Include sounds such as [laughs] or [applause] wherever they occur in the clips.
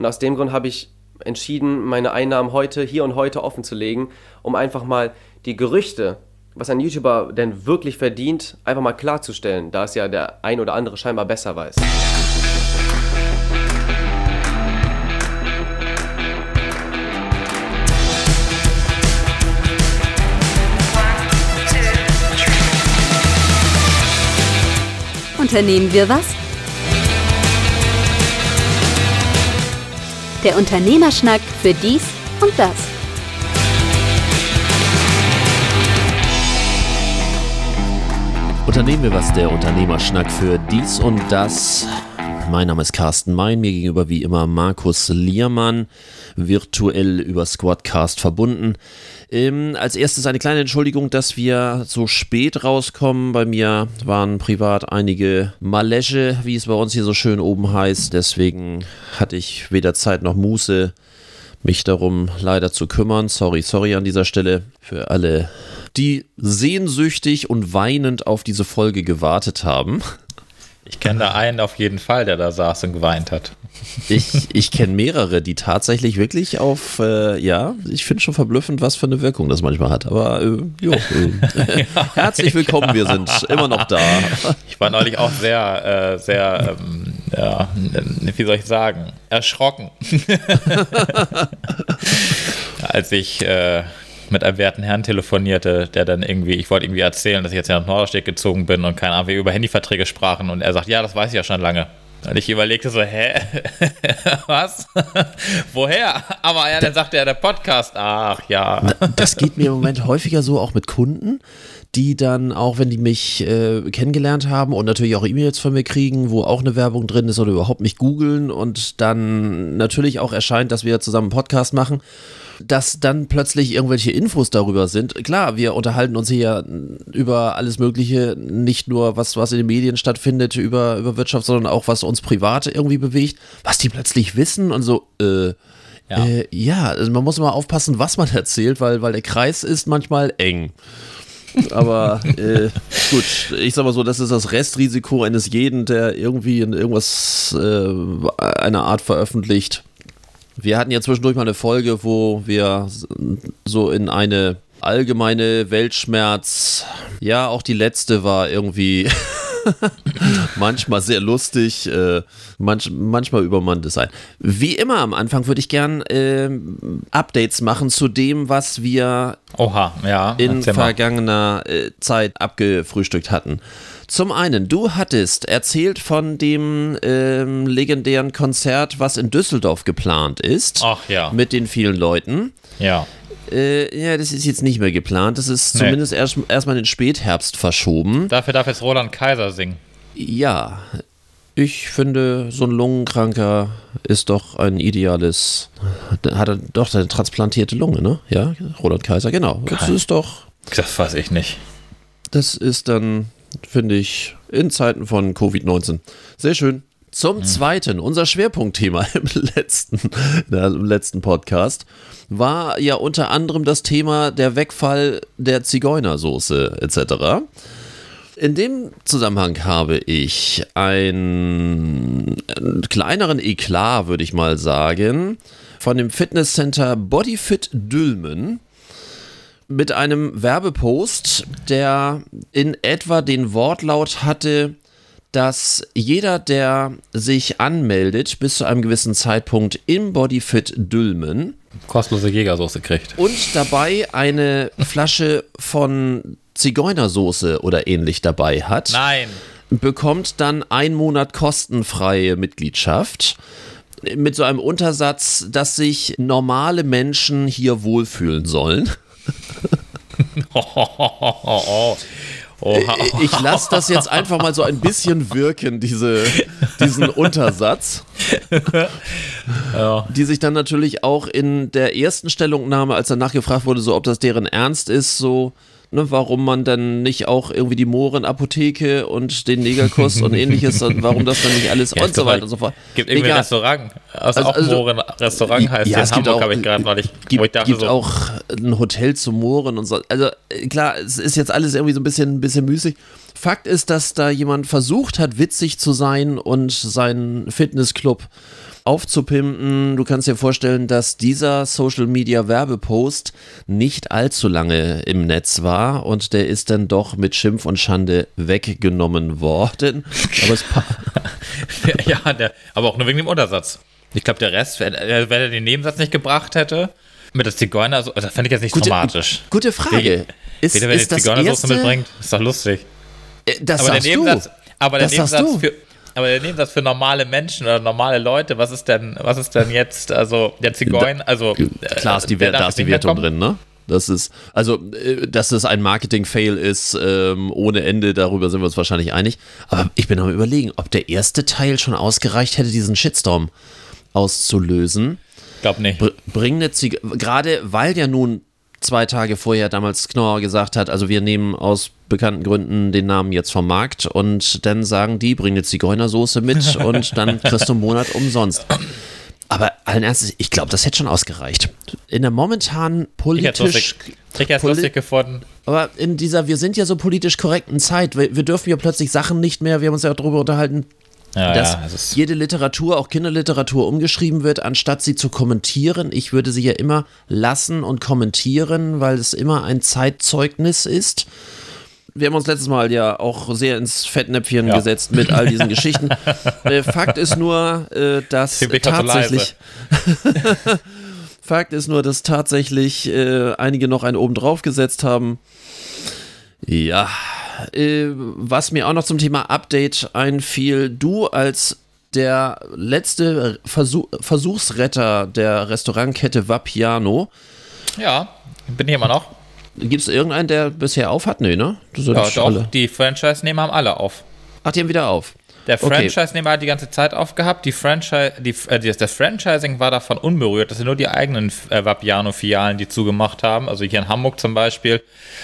Und aus dem Grund habe ich entschieden, meine Einnahmen heute, hier und heute offen zu legen, um einfach mal die Gerüchte, was ein YouTuber denn wirklich verdient, einfach mal klarzustellen, da es ja der ein oder andere scheinbar besser weiß. Unternehmen wir was? Der Unternehmerschnack für dies und das. Unternehmen wir was, der Unternehmerschnack für dies und das. Mein Name ist Carsten Mein, mir gegenüber wie immer Markus Liermann, virtuell über Squadcast verbunden. Ähm, als erstes eine kleine Entschuldigung, dass wir so spät rauskommen. Bei mir waren privat einige Malesche, wie es bei uns hier so schön oben heißt. Deswegen hatte ich weder Zeit noch Muße, mich darum leider zu kümmern. Sorry, sorry an dieser Stelle für alle, die sehnsüchtig und weinend auf diese Folge gewartet haben. Ich kenne da einen auf jeden Fall, der da saß und geweint hat. Ich, ich kenne mehrere, die tatsächlich wirklich auf, äh, ja, ich finde schon verblüffend, was für eine Wirkung das manchmal hat. Aber äh, jo, [laughs] äh, herzlich willkommen, wir sind immer noch da. Ich war neulich auch sehr, äh, sehr, ähm, ja, wie soll ich sagen, erschrocken. [laughs] Als ich äh, mit einem werten Herrn telefonierte, der dann irgendwie, ich wollte irgendwie erzählen, dass ich jetzt nach Norderstedt gezogen bin und keine Ahnung, wir über Handyverträge sprachen und er sagt, ja, das weiß ich ja schon lange. Und ich überlegte so, hä? [laughs] Was? [laughs] Woher? Aber ja, dann sagte er, der Podcast. Ach ja. Das geht mir im Moment [laughs] häufiger so, auch mit Kunden, die dann, auch wenn die mich äh, kennengelernt haben und natürlich auch E-Mails von mir kriegen, wo auch eine Werbung drin ist oder überhaupt mich googeln und dann natürlich auch erscheint, dass wir zusammen einen Podcast machen dass dann plötzlich irgendwelche Infos darüber sind. Klar, wir unterhalten uns hier über alles Mögliche, nicht nur was, was in den Medien stattfindet, über, über Wirtschaft, sondern auch was uns privat irgendwie bewegt, was die plötzlich wissen und so, äh, ja, äh, ja also man muss immer aufpassen, was man [laughs] erzählt, weil, weil der Kreis ist manchmal eng. Aber äh, [laughs] gut, ich sag mal so, das ist das Restrisiko eines jeden, der irgendwie in irgendwas äh, einer Art veröffentlicht. Wir hatten ja zwischendurch mal eine Folge, wo wir so in eine allgemeine Weltschmerz, ja, auch die letzte war irgendwie [laughs] manchmal sehr lustig, äh, manch, manchmal übermannt es sein. Wie immer am Anfang würde ich gern äh, Updates machen zu dem, was wir Oha, ja, in vergangener äh, Zeit abgefrühstückt hatten. Zum einen, du hattest erzählt von dem ähm, legendären Konzert, was in Düsseldorf geplant ist. Ach ja. Mit den vielen Leuten. Ja. Äh, ja, das ist jetzt nicht mehr geplant. Das ist nee. zumindest erst, erstmal in den Spätherbst verschoben. Dafür darf jetzt Roland Kaiser singen. Ja. Ich finde, so ein Lungenkranker ist doch ein ideales. Hat er doch eine transplantierte Lunge, ne? Ja, Roland Kaiser, genau. Das ist doch. Das weiß ich nicht. Das ist dann finde ich, in Zeiten von Covid-19. Sehr schön. Zum mhm. Zweiten, unser Schwerpunktthema [laughs] im letzten, im letzten Podcast war ja unter anderem das Thema der Wegfall der Zigeunersoße etc. In dem Zusammenhang habe ich einen, einen kleineren Eklat, würde ich mal sagen, von dem Fitnesscenter Bodyfit Dülmen mit einem Werbepost, der in etwa den Wortlaut hatte, dass jeder, der sich anmeldet, bis zu einem gewissen Zeitpunkt im Bodyfit Dülmen kostenlose Jägersoße kriegt. Und dabei eine Flasche von Zigeunersoße oder ähnlich dabei hat. Nein. Bekommt dann ein Monat kostenfreie Mitgliedschaft mit so einem Untersatz, dass sich normale Menschen hier wohlfühlen sollen. [laughs] Ich lasse das jetzt einfach mal so ein bisschen wirken, diese, diesen [laughs] Untersatz. Ja. Die sich dann natürlich auch in der ersten Stellungnahme, als danach gefragt wurde, so ob das deren Ernst ist, so ne, warum man dann nicht auch irgendwie die Mohrenapotheke und den Negerkuss und ähnliches, warum das dann nicht alles [laughs] ja, und so weiter und so fort. Gibt irgendwie ein Restaurant, also, also auch also, Mohren-Restaurant heißt ja, in Hamburg, habe ich gerade noch nicht. Gibt, ich gibt so, auch ein Hotel zu Mohren und so. Also klar, es ist jetzt alles irgendwie so ein bisschen, ein bisschen müßig. Fakt ist, dass da jemand versucht hat, witzig zu sein und seinen Fitnessclub aufzupimpen. Du kannst dir vorstellen, dass dieser Social Media Werbepost nicht allzu lange im Netz war und der ist dann doch mit Schimpf und Schande weggenommen worden. [laughs] Aber es [laughs] ja, der, aber auch nur wegen dem Untersatz. Ich glaube, der Rest, wenn, äh, wenn er den Nebensatz nicht gebracht hätte, mit der Zigeuner, so, das fände ich jetzt nicht Gute- dramatisch. Gute Frage. Ist, Wieder, wenn ist die erste, mitbringt, ist doch lustig. Äh, Das Aber der sagst Nebensatz, du. aber der Das sagst Nebensatz du. für aber der Nebensatz für normale Menschen oder normale Leute, was ist denn, was ist denn jetzt, also der Zigeuner, also Klar ist die, der da ist die Wertung drin, ne? Das ist, also, äh, dass es ein Marketing-Fail ist, ähm, ohne Ende, darüber sind wir uns wahrscheinlich einig. Aber ich bin am überlegen, ob der erste Teil schon ausgereicht hätte, diesen Shitstorm auszulösen. Ich glaube nicht. Br bring eine Ziege, gerade weil ja nun zwei Tage vorher damals Knorr gesagt hat, also wir nehmen aus bekannten Gründen den Namen jetzt vom Markt und dann sagen die, bring eine Zigeunersoße mit [laughs] und dann kriegst du einen Monat umsonst. Aber allen Ernstes, ich glaube, das hätte schon ausgereicht. In der momentanen politisch, ich hätte lustig gefunden. aber in dieser, wir sind ja so politisch korrekten Zeit, wir, wir dürfen ja plötzlich Sachen nicht mehr, wir haben uns ja auch darüber unterhalten, Ja, dass ja, ist, jede Literatur, auch Kinderliteratur, umgeschrieben wird, anstatt sie zu kommentieren. Ich würde sie ja immer lassen und kommentieren, weil es immer ein Zeitzeugnis ist. Wir haben uns letztes Mal ja auch sehr ins Fettnäpfchen Ja. gesetzt mit all diesen [laughs] Geschichten. Äh, Fakt ist nur, äh, dass tatsächlich. [laughs] Fakt ist nur, dass tatsächlich äh, einige noch einen oben drauf gesetzt haben. Ja, äh, was mir auch noch zum Thema Update einfiel, du als der letzte Versuch, Versuchsretter der Restaurantkette Vapiano, ja, bin ich immer noch. gibt es irgendeinen, der bisher auf hat? Nee, ne? Ja, doch, alle. die Franchise-Nehmer haben alle auf. Ach, die haben wieder auf. Der Okay. Franchise-Nehmer hat die ganze Zeit aufgehabt. Die Franchise, die, äh, das Franchising war davon unberührt. Das sind nur die eigenen äh, Vapiano-Filialen, die zugemacht haben. Also hier in Hamburg zum Beispiel.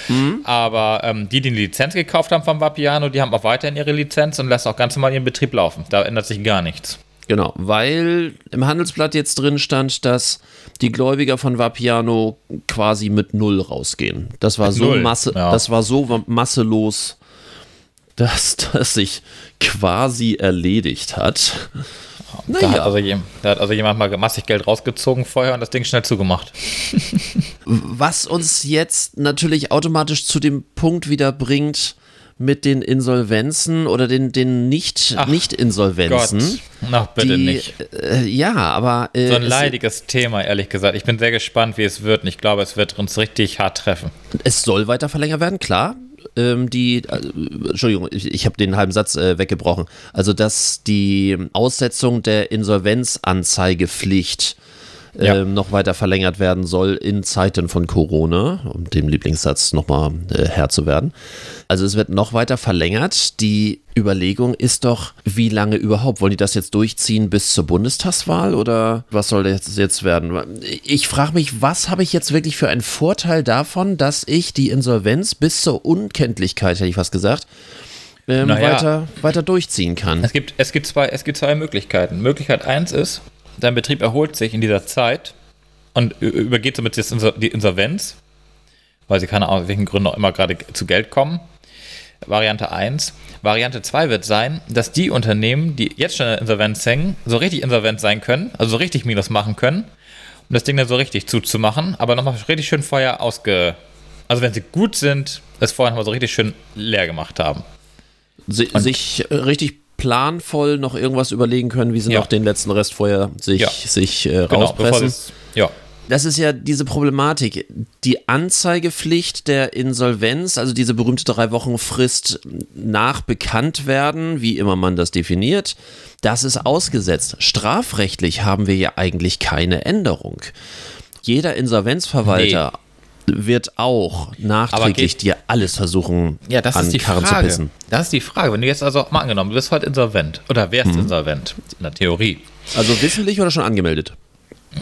Mhm. Aber ähm, die, die eine Lizenz gekauft haben vom Vapiano, die haben auch weiterhin ihre Lizenz und lassen auch ganz normal ihren Betrieb laufen. Da ändert sich gar nichts. Genau, weil im Handelsblatt jetzt drin stand, dass die Gläubiger von Vapiano quasi mit Null rausgehen. Das war Mit so Null, Masse, ja. das war so masselos, dass das sich quasi erledigt hat. Da, hat Naja, also, jem- da hat also jemand mal massig Geld rausgezogen vorher und das Ding schnell zugemacht. [laughs] was uns jetzt natürlich automatisch zu dem Punkt wieder bringt mit den Insolvenzen oder den, den nicht, Ach, Nicht-Insolvenzen. Gott, ach bitte die, nicht. Äh, ja, aber äh, So ein es- leidiges Thema, ehrlich gesagt. Ich bin sehr gespannt, wie es wird und ich glaube, es wird uns richtig hart treffen. Es soll weiter verlängert werden, klar. Ähm, die, äh, Entschuldigung, ich, ich habe den halben Satz äh, weggebrochen. Also, dass die Aussetzung der Insolvenzanzeigepflicht Ja. ähm, noch weiter verlängert werden soll in Zeiten von Corona, um dem Lieblingssatz nochmal äh, Herr zu werden. Also es wird noch weiter verlängert. Die Überlegung ist doch, wie lange überhaupt? Wollen die das jetzt durchziehen bis zur Bundestagswahl oder was soll das jetzt werden? Ich frage mich, was habe ich jetzt wirklich für einen Vorteil davon, dass ich die Insolvenz bis zur Unkenntlichkeit, hätte ich fast gesagt, ähm, Naja. weiter, weiter durchziehen kann? Es gibt, es, gibt zwei, es gibt zwei Möglichkeiten. Möglichkeit eins ist, dein Betrieb erholt sich in dieser Zeit und übergeht somit das Insol- die Insolvenz, weil sie keine Ahnung, aus welchen Gründen auch immer gerade zu Geld kommen. Variante 1. Variante 2 wird sein, dass die Unternehmen, die jetzt schon in der Insolvenz hängen, so richtig insolvent sein können, also so richtig Minus machen können, um das Ding dann so richtig zuzumachen, aber nochmal richtig schön vorher ausge... Also wenn sie gut sind, es vorher nochmal so richtig schön leer gemacht haben. Si sich richtig planvoll noch irgendwas überlegen können, wie sie Ja. noch den letzten Rest vorher sich, Ja. sich äh, Genau, rauspressen. sie Ja. das ist ja diese Problematik. Die Anzeigepflicht der Insolvenz, also diese berühmte drei Wochen Frist nach Bekanntwerden, wie immer man das definiert, das ist ausgesetzt. Strafrechtlich haben wir ja eigentlich keine Änderung. Jeder Insolvenzverwalter wird auch nachträglich geht- dir alles versuchen, Ja, das an ist die Karren zu Frage. pissen. Das ist die Frage. Wenn du jetzt also mal angenommen, du bist heute insolvent oder wärst Mhm. insolvent, in der Theorie. Also wissentlich oder schon angemeldet?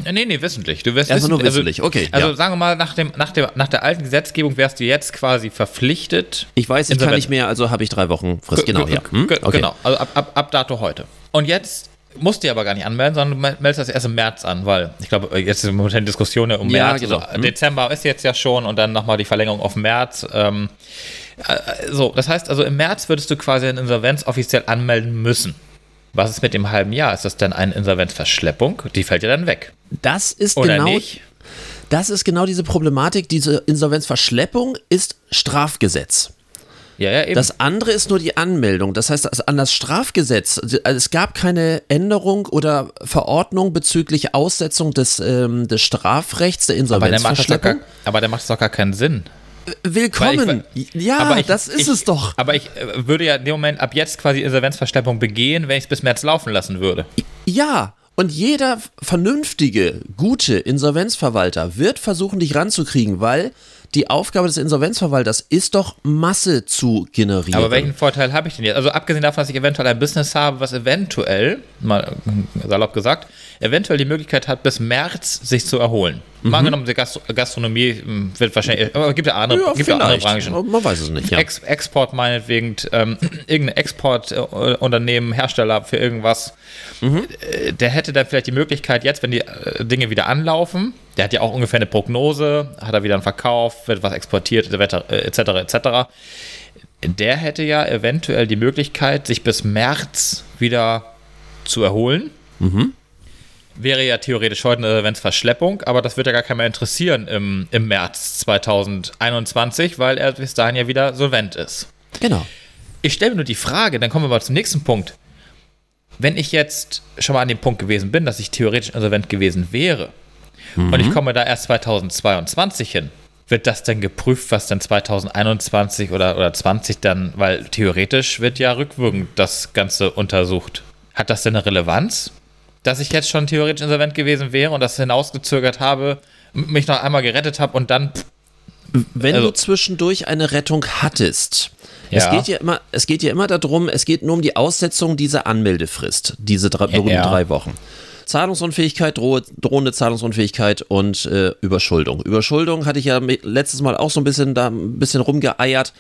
Äh, Nee, nee, wissentlich. Du wirst Erstmal nur wissen- wissentlich, okay, Also ja. sagen wir mal, nach, dem, nach, der, nach der alten Gesetzgebung wärst du jetzt quasi verpflichtet. Ich weiß, ich kann nicht mehr, also habe ich drei Wochen Frist. Genau, Ge- ja. Hm? Okay. Genau, also ab, ab, ab dato heute. Und jetzt musst du aber gar nicht anmelden, sondern du mel- meldest das erst im März an, weil ich glaube, jetzt ist momentan die Diskussion um Ja, März. genau. Also, Hm. Dezember ist jetzt ja schon und dann nochmal die Verlängerung auf März. Ähm, äh, so, das heißt also, im März würdest du quasi eine Insolvenz offiziell anmelden müssen. Was ist mit dem halben Jahr? Ist das dann eine Insolvenzverschleppung? Die fällt ja dann weg. Das ist Oder genau nicht? das ist genau diese Problematik. Diese Insolvenzverschleppung ist Strafgesetz. Ja, ja, eben. Das andere ist nur die Anmeldung. Das heißt, an das Strafgesetz, also es gab keine Änderung oder Verordnung bezüglich Aussetzung des, ähm, des Strafrechts der aber, Insolvenzverschleppung. aber der macht das doch gar keinen Sinn. Willkommen. Ich- ja, aber ich, das ist ich, es doch. Aber ich äh, würde ja in dem Moment ab jetzt quasi Insolvenzverschleppung begehen, wenn ich es bis März laufen lassen würde. Ja, und jeder vernünftige, gute Insolvenzverwalter wird versuchen, dich ranzukriegen, weil die Aufgabe des Insolvenzverwalters ist doch, Masse zu generieren. Aber welchen Vorteil habe ich denn jetzt? Also abgesehen davon, dass ich eventuell ein Business habe, was eventuell, mal äh, salopp gesagt, eventuell die Möglichkeit hat, bis März sich zu erholen. Mal angenommen, die Gastro Gastronomie mh, wird wahrscheinlich, aber es gibt ja andere, ja, gibt ja andere. Branchen. Man weiß es nicht. Ja. Ex Export meinetwegen, ähm, [clears throat] irgendein Exportunternehmen, Hersteller für irgendwas, äh, der hätte dann vielleicht die Möglichkeit, jetzt, wenn die äh, Dinge wieder anlaufen, der hat ja auch ungefähr eine Prognose, hat er wieder einen Verkauf, wird was exportiert, etc., äh, etc., etc., der hätte ja eventuell die Möglichkeit, sich bis März wieder zu erholen. Wäre ja theoretisch heute eine Insolvenzverschleppung, aber das wird ja gar keiner mehr interessieren im, im März 2021, weil er bis dahin ja wieder solvent ist. Genau. Ich stelle mir nur die Frage, dann kommen wir mal zum nächsten Punkt. Wenn ich jetzt schon mal an dem Punkt gewesen bin, dass ich theoretisch insolvent gewesen wäre und ich komme da erst 2022 hin, wird das dann geprüft, was dann 2021 oder, oder 20 dann, weil theoretisch wird ja rückwirkend das Ganze untersucht. Hat das denn eine Relevanz, dass ich jetzt schon theoretisch insolvent gewesen wäre und das hinausgezögert habe, mich noch einmal gerettet habe und dann pff, Wenn Also- du zwischendurch eine Rettung hattest, es, Ja. geht ja immer, es geht ja immer darum, es geht nur um die Aussetzung dieser Anmeldefrist, diese drei, berühmten Ja. drei Wochen. Zahlungsunfähigkeit, drohe, drohende Zahlungsunfähigkeit und äh, Überschuldung. Überschuldung hatte ich ja letztes Mal auch so ein bisschen da ein bisschen rumgeeiert,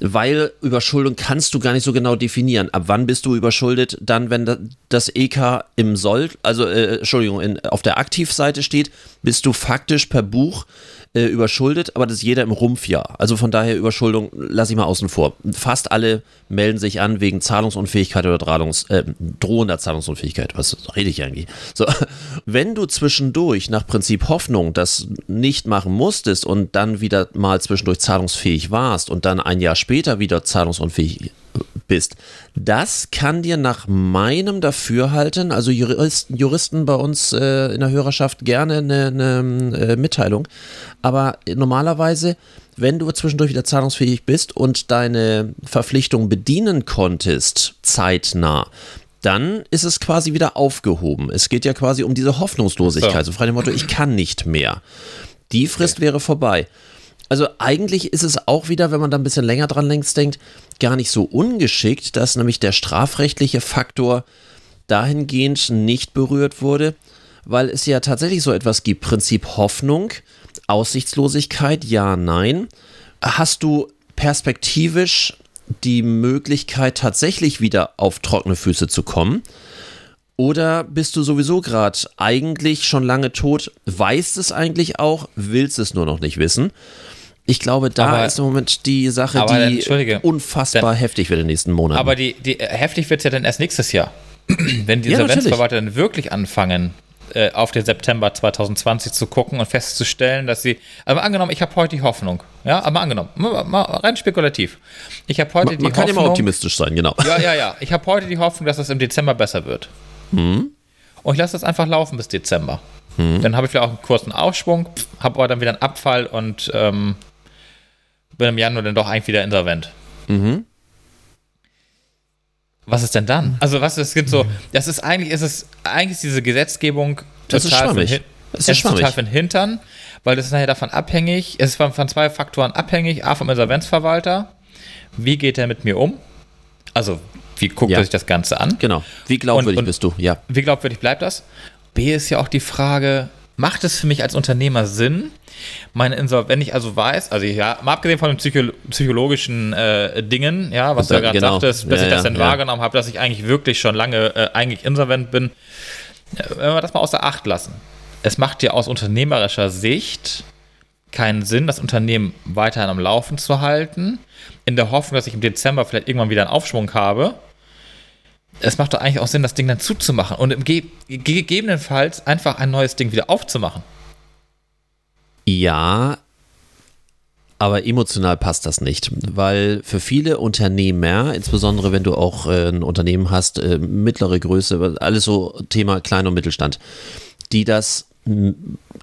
weil Überschuldung kannst du gar nicht so genau definieren. Ab wann bist du überschuldet? Dann, wenn da- das EK im Soll, also äh, Entschuldigung, in, auf der Aktivseite steht, bist du faktisch per Buch äh, überschuldet, aber das ist jeder im Rumpfjahr. Also von daher Überschuldung lasse ich mal außen vor. Fast alle melden sich an wegen Zahlungsunfähigkeit oder Drahlungs, äh, drohender Zahlungsunfähigkeit. Was rede ich eigentlich? So, [laughs] wenn du zwischendurch nach Prinzip Hoffnung das nicht machen musstest und dann wieder mal zwischendurch zahlungsfähig warst und dann ein Jahr später wieder zahlungsunfähig bist. Das kann dir nach meinem Dafürhalten, also Juristen, Juristen bei uns äh, in der Hörerschaft gerne eine, eine äh, Mitteilung, aber normalerweise, wenn du zwischendurch wieder zahlungsfähig bist und deine Verpflichtung bedienen konntest, zeitnah, dann ist es quasi wieder aufgehoben. Es geht ja quasi um diese Hoffnungslosigkeit, so, So. frei dem Motto, ich kann nicht mehr. Die Frist wäre vorbei. Also eigentlich ist es auch wieder, wenn man da ein bisschen länger dran längst denkt, gar nicht so ungeschickt, dass nämlich der strafrechtliche Faktor dahingehend nicht berührt wurde, weil es ja tatsächlich so etwas gibt, Prinzip Hoffnung, Aussichtslosigkeit, ja, nein. Hast du perspektivisch die Möglichkeit, tatsächlich wieder auf trockene Füße zu kommen? Oder bist du sowieso gerade eigentlich schon lange tot, weißt es eigentlich auch, willst es nur noch nicht wissen? Ich glaube, da Aber- ist im Moment die Sache, aber dann, die unfassbar heftig wird in den nächsten Monaten. Aber die, die heftig wird es ja dann erst nächstes Jahr. [clears throat] Wenn die Ja, Insolvenzverwalter dann wirklich anfangen, äh, auf den September 2020 zu gucken und festzustellen, dass sie. Aber angenommen, ich habe heute die Hoffnung. Ja, aber angenommen, mal, mal rein spekulativ. Ich habe heute man, die man kann ja Hoffnung. mal optimistisch sein, genau. Ja, ja, ja. Ich habe heute die Hoffnung, dass das im Dezember besser wird. Mhm. Und ich lasse das einfach laufen bis Dezember. Dann habe ich vielleicht auch einen kurzen Aufschwung, habe aber dann wieder einen Abfall und ähm, bin im Januar dann doch eigentlich wieder insolvent. Mhm. Was ist denn dann? Also was es gibt so, das ist eigentlich ist es eigentlich ist diese Gesetzgebung Das ist total für den schwammig. Es ist ist total für den Hintern, weil das ist nachher davon abhängig, es ist von, von zwei Faktoren abhängig, A vom Insolvenzverwalter, wie geht er mit mir um? Also, wie guckt Ja. er sich das Ganze an? Genau. Wie glaubwürdig Und- und- bist du? Ja. Wie glaubwürdig bleibt das? B ist ja auch die Frage, macht es für mich als Unternehmer Sinn, meine Insol wenn ich also weiß, also ja, mal abgesehen von den Psycho psychologischen äh, Dingen, ja, was du ja Da- gerade genau. sagtest, bis Ja, ich das dann wahrgenommen habe, dass ich eigentlich wirklich schon lange äh, eigentlich insolvent bin, äh, wenn wir das mal außer Acht lassen. Es macht ja aus unternehmerischer Sicht keinen Sinn, das Unternehmen weiterhin am Laufen zu halten, in der Hoffnung, dass ich im Dezember vielleicht irgendwann wieder einen Aufschwung habe, es macht doch eigentlich auch Sinn, das Ding dann zuzumachen und im Ge gegebenenfalls einfach ein neues Ding wieder aufzumachen. Ja, aber emotional passt das nicht, weil für viele Unternehmer, insbesondere wenn du auch äh, ein Unternehmen hast, äh, mittlere Größe, alles so Thema Klein- und Mittelstand, die das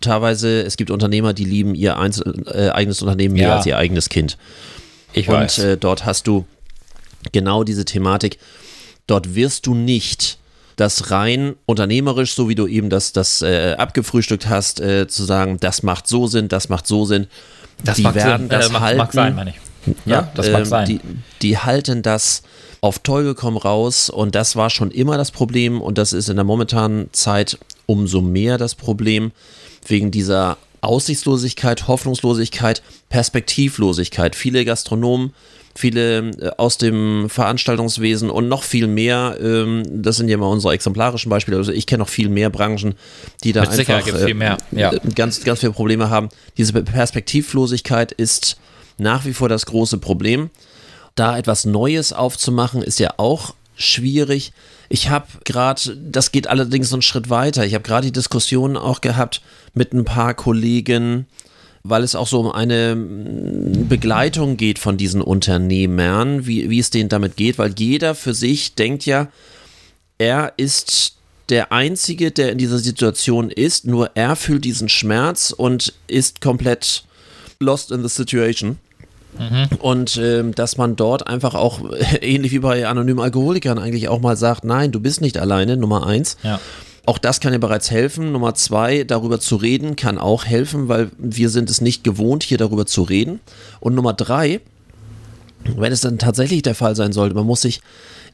teilweise, es gibt Unternehmer, die lieben ihr Einzel äh, eigenes Unternehmen mehr Ja. als ihr eigenes Kind. Ich Und weiß. äh, dort hast du genau diese Thematik. Dort wirst du nicht das rein unternehmerisch, so wie du eben das, das äh, abgefrühstückt hast, äh, zu sagen, das macht so Sinn, das macht so Sinn. das die mag, werden das äh, mag, halten. mag sein, meine ich. Ja, das mag ähm, sein. Die, die halten das auf Teufel komm raus und das war schon immer das Problem und das ist in der momentanen Zeit umso mehr das Problem wegen dieser Aussichtslosigkeit, Hoffnungslosigkeit, Perspektivlosigkeit. Viele Gastronomen, viele äh, aus dem Veranstaltungswesen und noch viel mehr, ähm, das sind ja mal unsere exemplarischen Beispiele, also ich kenne noch viel mehr Branchen, die da Mit einfach mehr, ja. äh, ganz, ganz viele Probleme haben. Diese Perspektivlosigkeit ist nach wie vor das große Problem. Da etwas Neues aufzumachen, ist ja auch schwierig. Ich habe gerade, das geht allerdings einen Schritt weiter. Ich habe gerade die Diskussion auch gehabt mit ein paar Kollegen, weil es auch so um eine mm, Begleitung geht von diesen Unternehmern, wie, wie es denen damit geht, weil jeder für sich denkt ja, er ist der Einzige, der in dieser Situation ist, nur er fühlt diesen Schmerz und ist komplett lost in the situation. Und ähm, dass man dort einfach auch, [laughs] ähnlich wie bei anonymen Alkoholikern, eigentlich auch mal sagt, nein, du bist nicht alleine, Nummer eins. Ja. Auch das kann ja bereits helfen. Nummer zwei, darüber zu reden, kann auch helfen, weil wir sind es nicht gewohnt, hier darüber zu reden. Und Nummer drei, wenn es dann tatsächlich der Fall sein sollte, man muss sich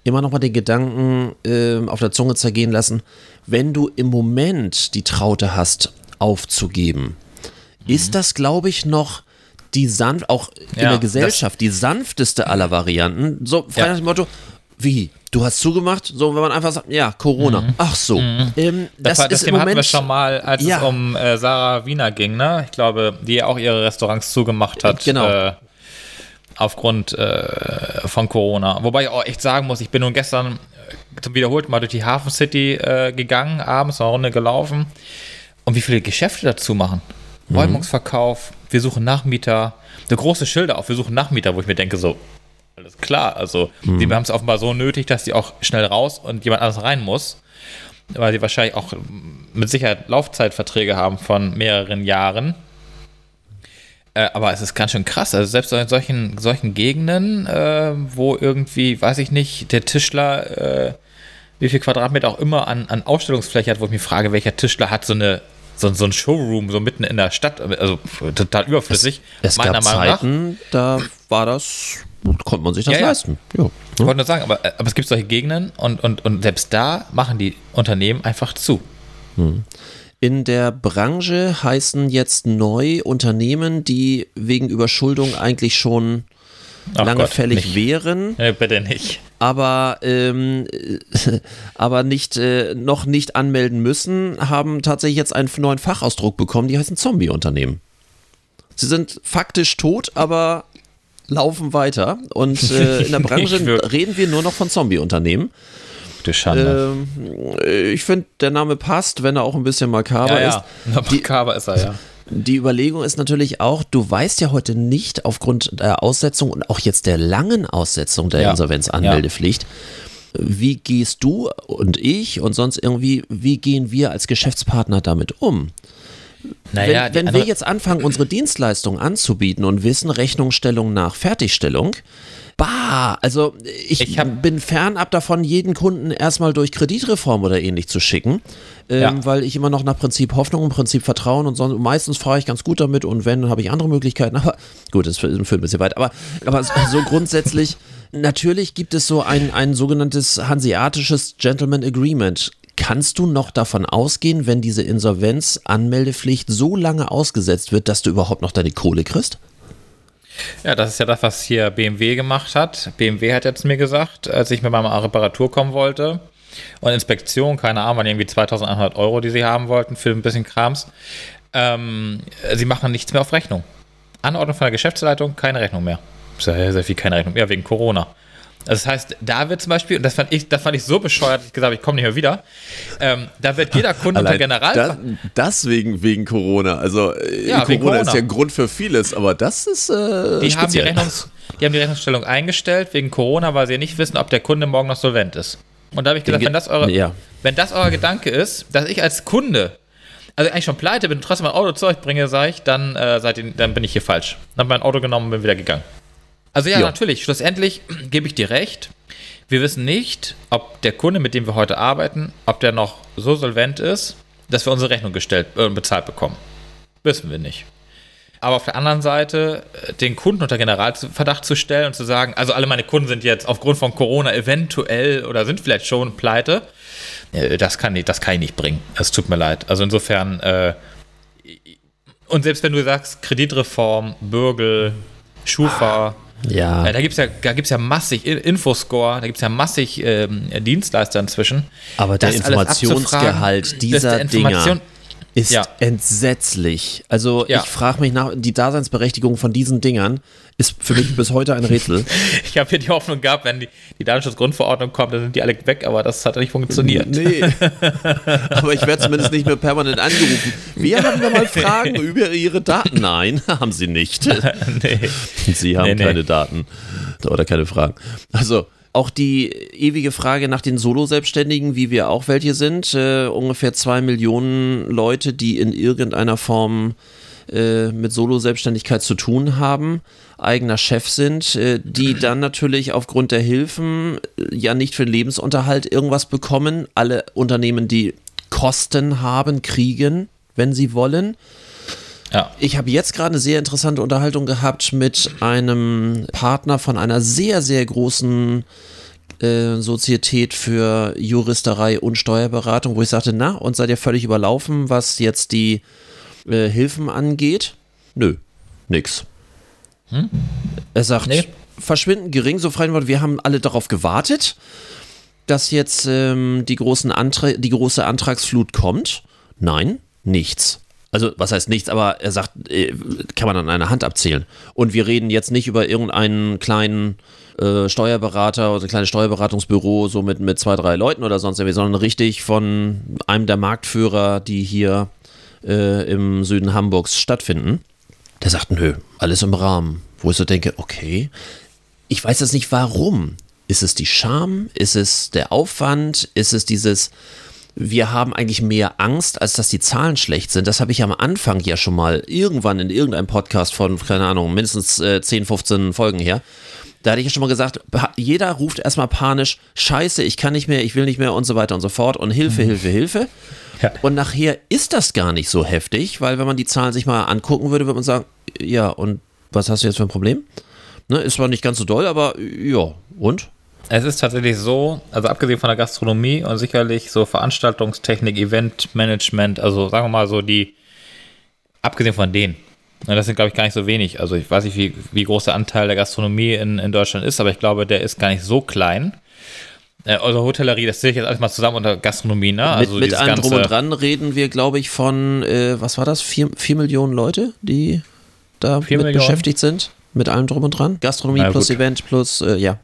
immer noch mal den Gedanken ähm, auf der Zunge zergehen lassen, wenn du im Moment die Traute hast, aufzugeben, ist das, glaube ich, noch die sanft, auch in Ja, der Gesellschaft, die sanfteste aller Varianten. So frei Ja. nach dem Motto, wie? Du hast zugemacht? So, wenn man einfach sagt, ja, Corona. Ach so. Ähm, Das, das, war, das ist Thema hatten wir Moment schon mal, als Ja. es um äh, Sarah Wiener ging, ne? Ich glaube, die auch ihre Restaurants zugemacht hat. Genau. Äh, aufgrund äh, von Corona. Wobei ich auch echt sagen muss, ich bin nun gestern äh, zum wiederholten Mal durch die Hafen City äh, gegangen, abends eine Runde gelaufen. Und wie viele Geschäfte dazu machen. Mhm. Räumungsverkauf, wir suchen Nachmieter, so große Schilder auf, wir suchen Nachmieter, wo ich mir denke, so, alles klar. Also, Mhm. die haben es offenbar so nötig, dass die auch schnell raus und jemand anders rein muss. Weil sie wahrscheinlich auch mit Sicherheit Laufzeitverträge haben von mehreren Jahren. Äh, aber es ist ganz schön krass. Also selbst in solchen, solchen Gegenden, äh, wo irgendwie, weiß ich nicht, der Tischler, äh, wie viel Quadratmeter auch immer an, an Ausstellungsfläche hat, wo ich mich frage, welcher Tischler hat so eine so, so ein Showroom so mitten in der Stadt, also total überflüssig. Es meiner gab Meinung nach. Zeiten, da war das, konnte man sich das Ja, ja. leisten. Ja. Ich wollte nur sagen, aber, aber es gibt solche Gegenden und, und, und selbst da machen die Unternehmen einfach zu. In der Branche heißen jetzt neu Unternehmen, die wegen Überschuldung eigentlich schon Ach lange Gott, fällig nicht. wären, Nee, bitte nicht. aber, ähm, [laughs] aber nicht, äh, noch nicht anmelden müssen, haben tatsächlich jetzt einen neuen Fachausdruck bekommen, die heißen Zombie-Unternehmen. Sie sind faktisch tot, aber laufen weiter. Und äh, [laughs] in der Branche reden wir nur noch von Zombie-Unternehmen. Schande. Ähm, ich finde, der Name passt, wenn er auch ein bisschen makaber ja, ist. ja. Makaber ist er, ja. Die Überlegung ist natürlich auch, du weißt ja heute nicht aufgrund der Aussetzung und auch jetzt der langen Aussetzung der Ja. Insolvenzanmeldepflicht, wie gehst du und ich und sonst irgendwie, wie gehen wir als Geschäftspartner damit um? Naja, wenn wenn wir jetzt anfangen, unsere Dienstleistung anzubieten und wissen, Rechnungsstellung nach Fertigstellung, bah, also ich, Ich hab- bin fernab davon, jeden Kunden erstmal durch Kreditreform oder ähnlich zu schicken, ähm, Ja. weil ich immer noch nach Prinzip Hoffnung und Prinzip Vertrauen und sonst, meistens fahre ich ganz gut damit und wenn, dann habe ich andere Möglichkeiten, [laughs] aber gut, das führt ein bisschen weit, aber, aber so grundsätzlich, [laughs] natürlich gibt es so ein, ein sogenanntes hanseatisches Gentleman Agreement. Kannst du noch davon ausgehen, wenn diese Insolvenz-Anmeldepflicht so lange ausgesetzt wird, dass du überhaupt noch deine Kohle kriegst? Ja, das ist ja das, was hier BMW gemacht hat. BMW hat jetzt mir gesagt, als ich mit meiner Reparatur kommen wollte und Inspektion, keine Ahnung, waren irgendwie 2100 Euro, die sie haben wollten für ein bisschen Krams. Ähm, sie machen nichts mehr auf Rechnung. Anordnung von der Geschäftsleitung, keine Rechnung mehr. Sehr, sehr viel keine Rechnung. Ja, wegen Corona. Das heißt, da wird zum Beispiel, und das fand ich, das fand ich so bescheuert, dass ich gesagt habe, ich komme nicht mehr wieder. Ähm, da wird jeder Kunde unter General. Da, deswegen wegen Corona. Also äh, ja, Corona, Corona, ist ja ein Grund für vieles, aber das ist. Äh, die, haben die, Rechnungs, die haben die Rechnungsstellung eingestellt wegen Corona, weil sie ja nicht wissen, ob der Kunde morgen noch solvent ist. Und da habe ich gesagt, wenn das, eure, ja. wenn das euer Gedanke ist, dass ich als Kunde also eigentlich schon pleite bin und trotzdem mein Auto zu euch bringe, sage ich, dann, äh, seid ihr, dann bin ich hier falsch. Dann habe mein Auto genommen und bin wieder gegangen. Also ja, ja, natürlich, schlussendlich gebe ich dir recht. Wir wissen nicht, ob der Kunde, mit dem wir heute arbeiten, ob der noch so solvent ist, dass wir unsere Rechnung gestellt und äh, bezahlt bekommen. Wissen wir nicht. Aber auf der anderen Seite, äh, den Kunden unter Generalverdacht zu stellen und zu sagen, also alle meine Kunden sind jetzt aufgrund von Corona eventuell oder sind vielleicht schon pleite, äh, das kann, ich, das kann ich nicht bringen. Es tut mir leid. Also insofern, äh, und selbst wenn du sagst, Kreditreform, Bürgel, Schufa, ja. Äh, da gibt es ja, da gibt's ja massig Infoscore, da gibt es ja massig ähm, Dienstleister inzwischen. Aber der Informationsgehalt dieser Information Dinger ist ja. entsetzlich. Also ja. ich frage mich nach, die Daseinsberechtigung von diesen Dingern ist für mich bis heute ein Rätsel. [laughs] ich habe hier die Hoffnung gehabt, wenn die, die Datenschutzgrundverordnung kommt, dann sind die alle weg, aber das hat nicht funktioniert. Nee, [laughs] aber ich werde zumindest nicht mehr permanent angerufen. Wir haben da mal Fragen [laughs] über Ihre Daten. Nein, haben Sie nicht. nee. Sie haben nee, keine nee. Daten oder keine Fragen. Also auch die ewige Frage nach den Solo-Selbstständigen, wie wir auch welche sind. Äh, ungefähr zwei Millionen Leute, die in irgendeiner Form äh, mit Solo-Selbstständigkeit zu tun haben, eigener Chef sind, äh, die [clears throat] dann natürlich aufgrund der Hilfen äh, ja nicht für den Lebensunterhalt irgendwas bekommen. Alle Unternehmen, die Kosten haben, kriegen, wenn sie wollen. Ja. Ich habe jetzt gerade eine sehr interessante Unterhaltung gehabt mit einem Partner von einer sehr, sehr großen äh, Sozietät für Juristerei und Steuerberatung, wo ich sagte, na, und seid ihr völlig überlaufen, was jetzt die äh, Hilfen angeht? Nö, nix. Hm? Er sagt, nee. verschwinden gering, so frei wir haben alle darauf gewartet, dass jetzt ähm, die, großen Antra die große Antragsflut kommt. Nein, nichts. Also, was heißt nichts, aber er sagt, äh, kann man an einer Hand abzählen. Und wir reden jetzt nicht über irgendeinen kleinen äh, Steuerberater oder ein kleines Steuerberatungsbüro, so mit, mit zwei, drei Leuten oder sonst irgendwie, sondern richtig von einem der Marktführer, die hier äh, im Süden Hamburgs stattfinden. Der sagt, nö, alles im Rahmen. Wo ich so denke, okay, ich weiß jetzt nicht warum. Ist es die Scham? Ist es der Aufwand? Ist es dieses, wir haben eigentlich mehr Angst, als dass die Zahlen schlecht sind. Das habe ich am Anfang ja schon mal irgendwann in irgendeinem Podcast von, keine Ahnung, mindestens äh, 10, 15 Folgen her. Da hatte ich ja schon mal gesagt, jeder ruft erstmal panisch, scheiße, ich kann nicht mehr, ich will nicht mehr und so weiter und so fort und Hilfe, mhm. Hilfe, Hilfe. Ja. Und nachher ist das gar nicht so heftig, weil wenn man die Zahlen sich mal angucken würde, würde man sagen, ja, und was hast du jetzt für ein Problem? Ne, ist zwar nicht ganz so doll, aber ja, und? Es ist tatsächlich so, also abgesehen von der Gastronomie und sicherlich so Veranstaltungstechnik, Eventmanagement, also sagen wir mal so die, abgesehen von denen, ne, das sind glaube ich gar nicht so wenig, also ich weiß nicht, wie, wie groß der Anteil der Gastronomie in, in Deutschland ist, aber ich glaube, der ist gar nicht so klein. Äh, also Hotellerie, das sehe ich jetzt alles mal zusammen unter Gastronomie, ne? Also mit, mit allem drum und dran reden wir, glaube ich, von, äh, was war das, vier, vier Millionen Leute, die da mit beschäftigt sind? Mit allem drum und dran? Gastronomie plus. Event plus, äh, ja.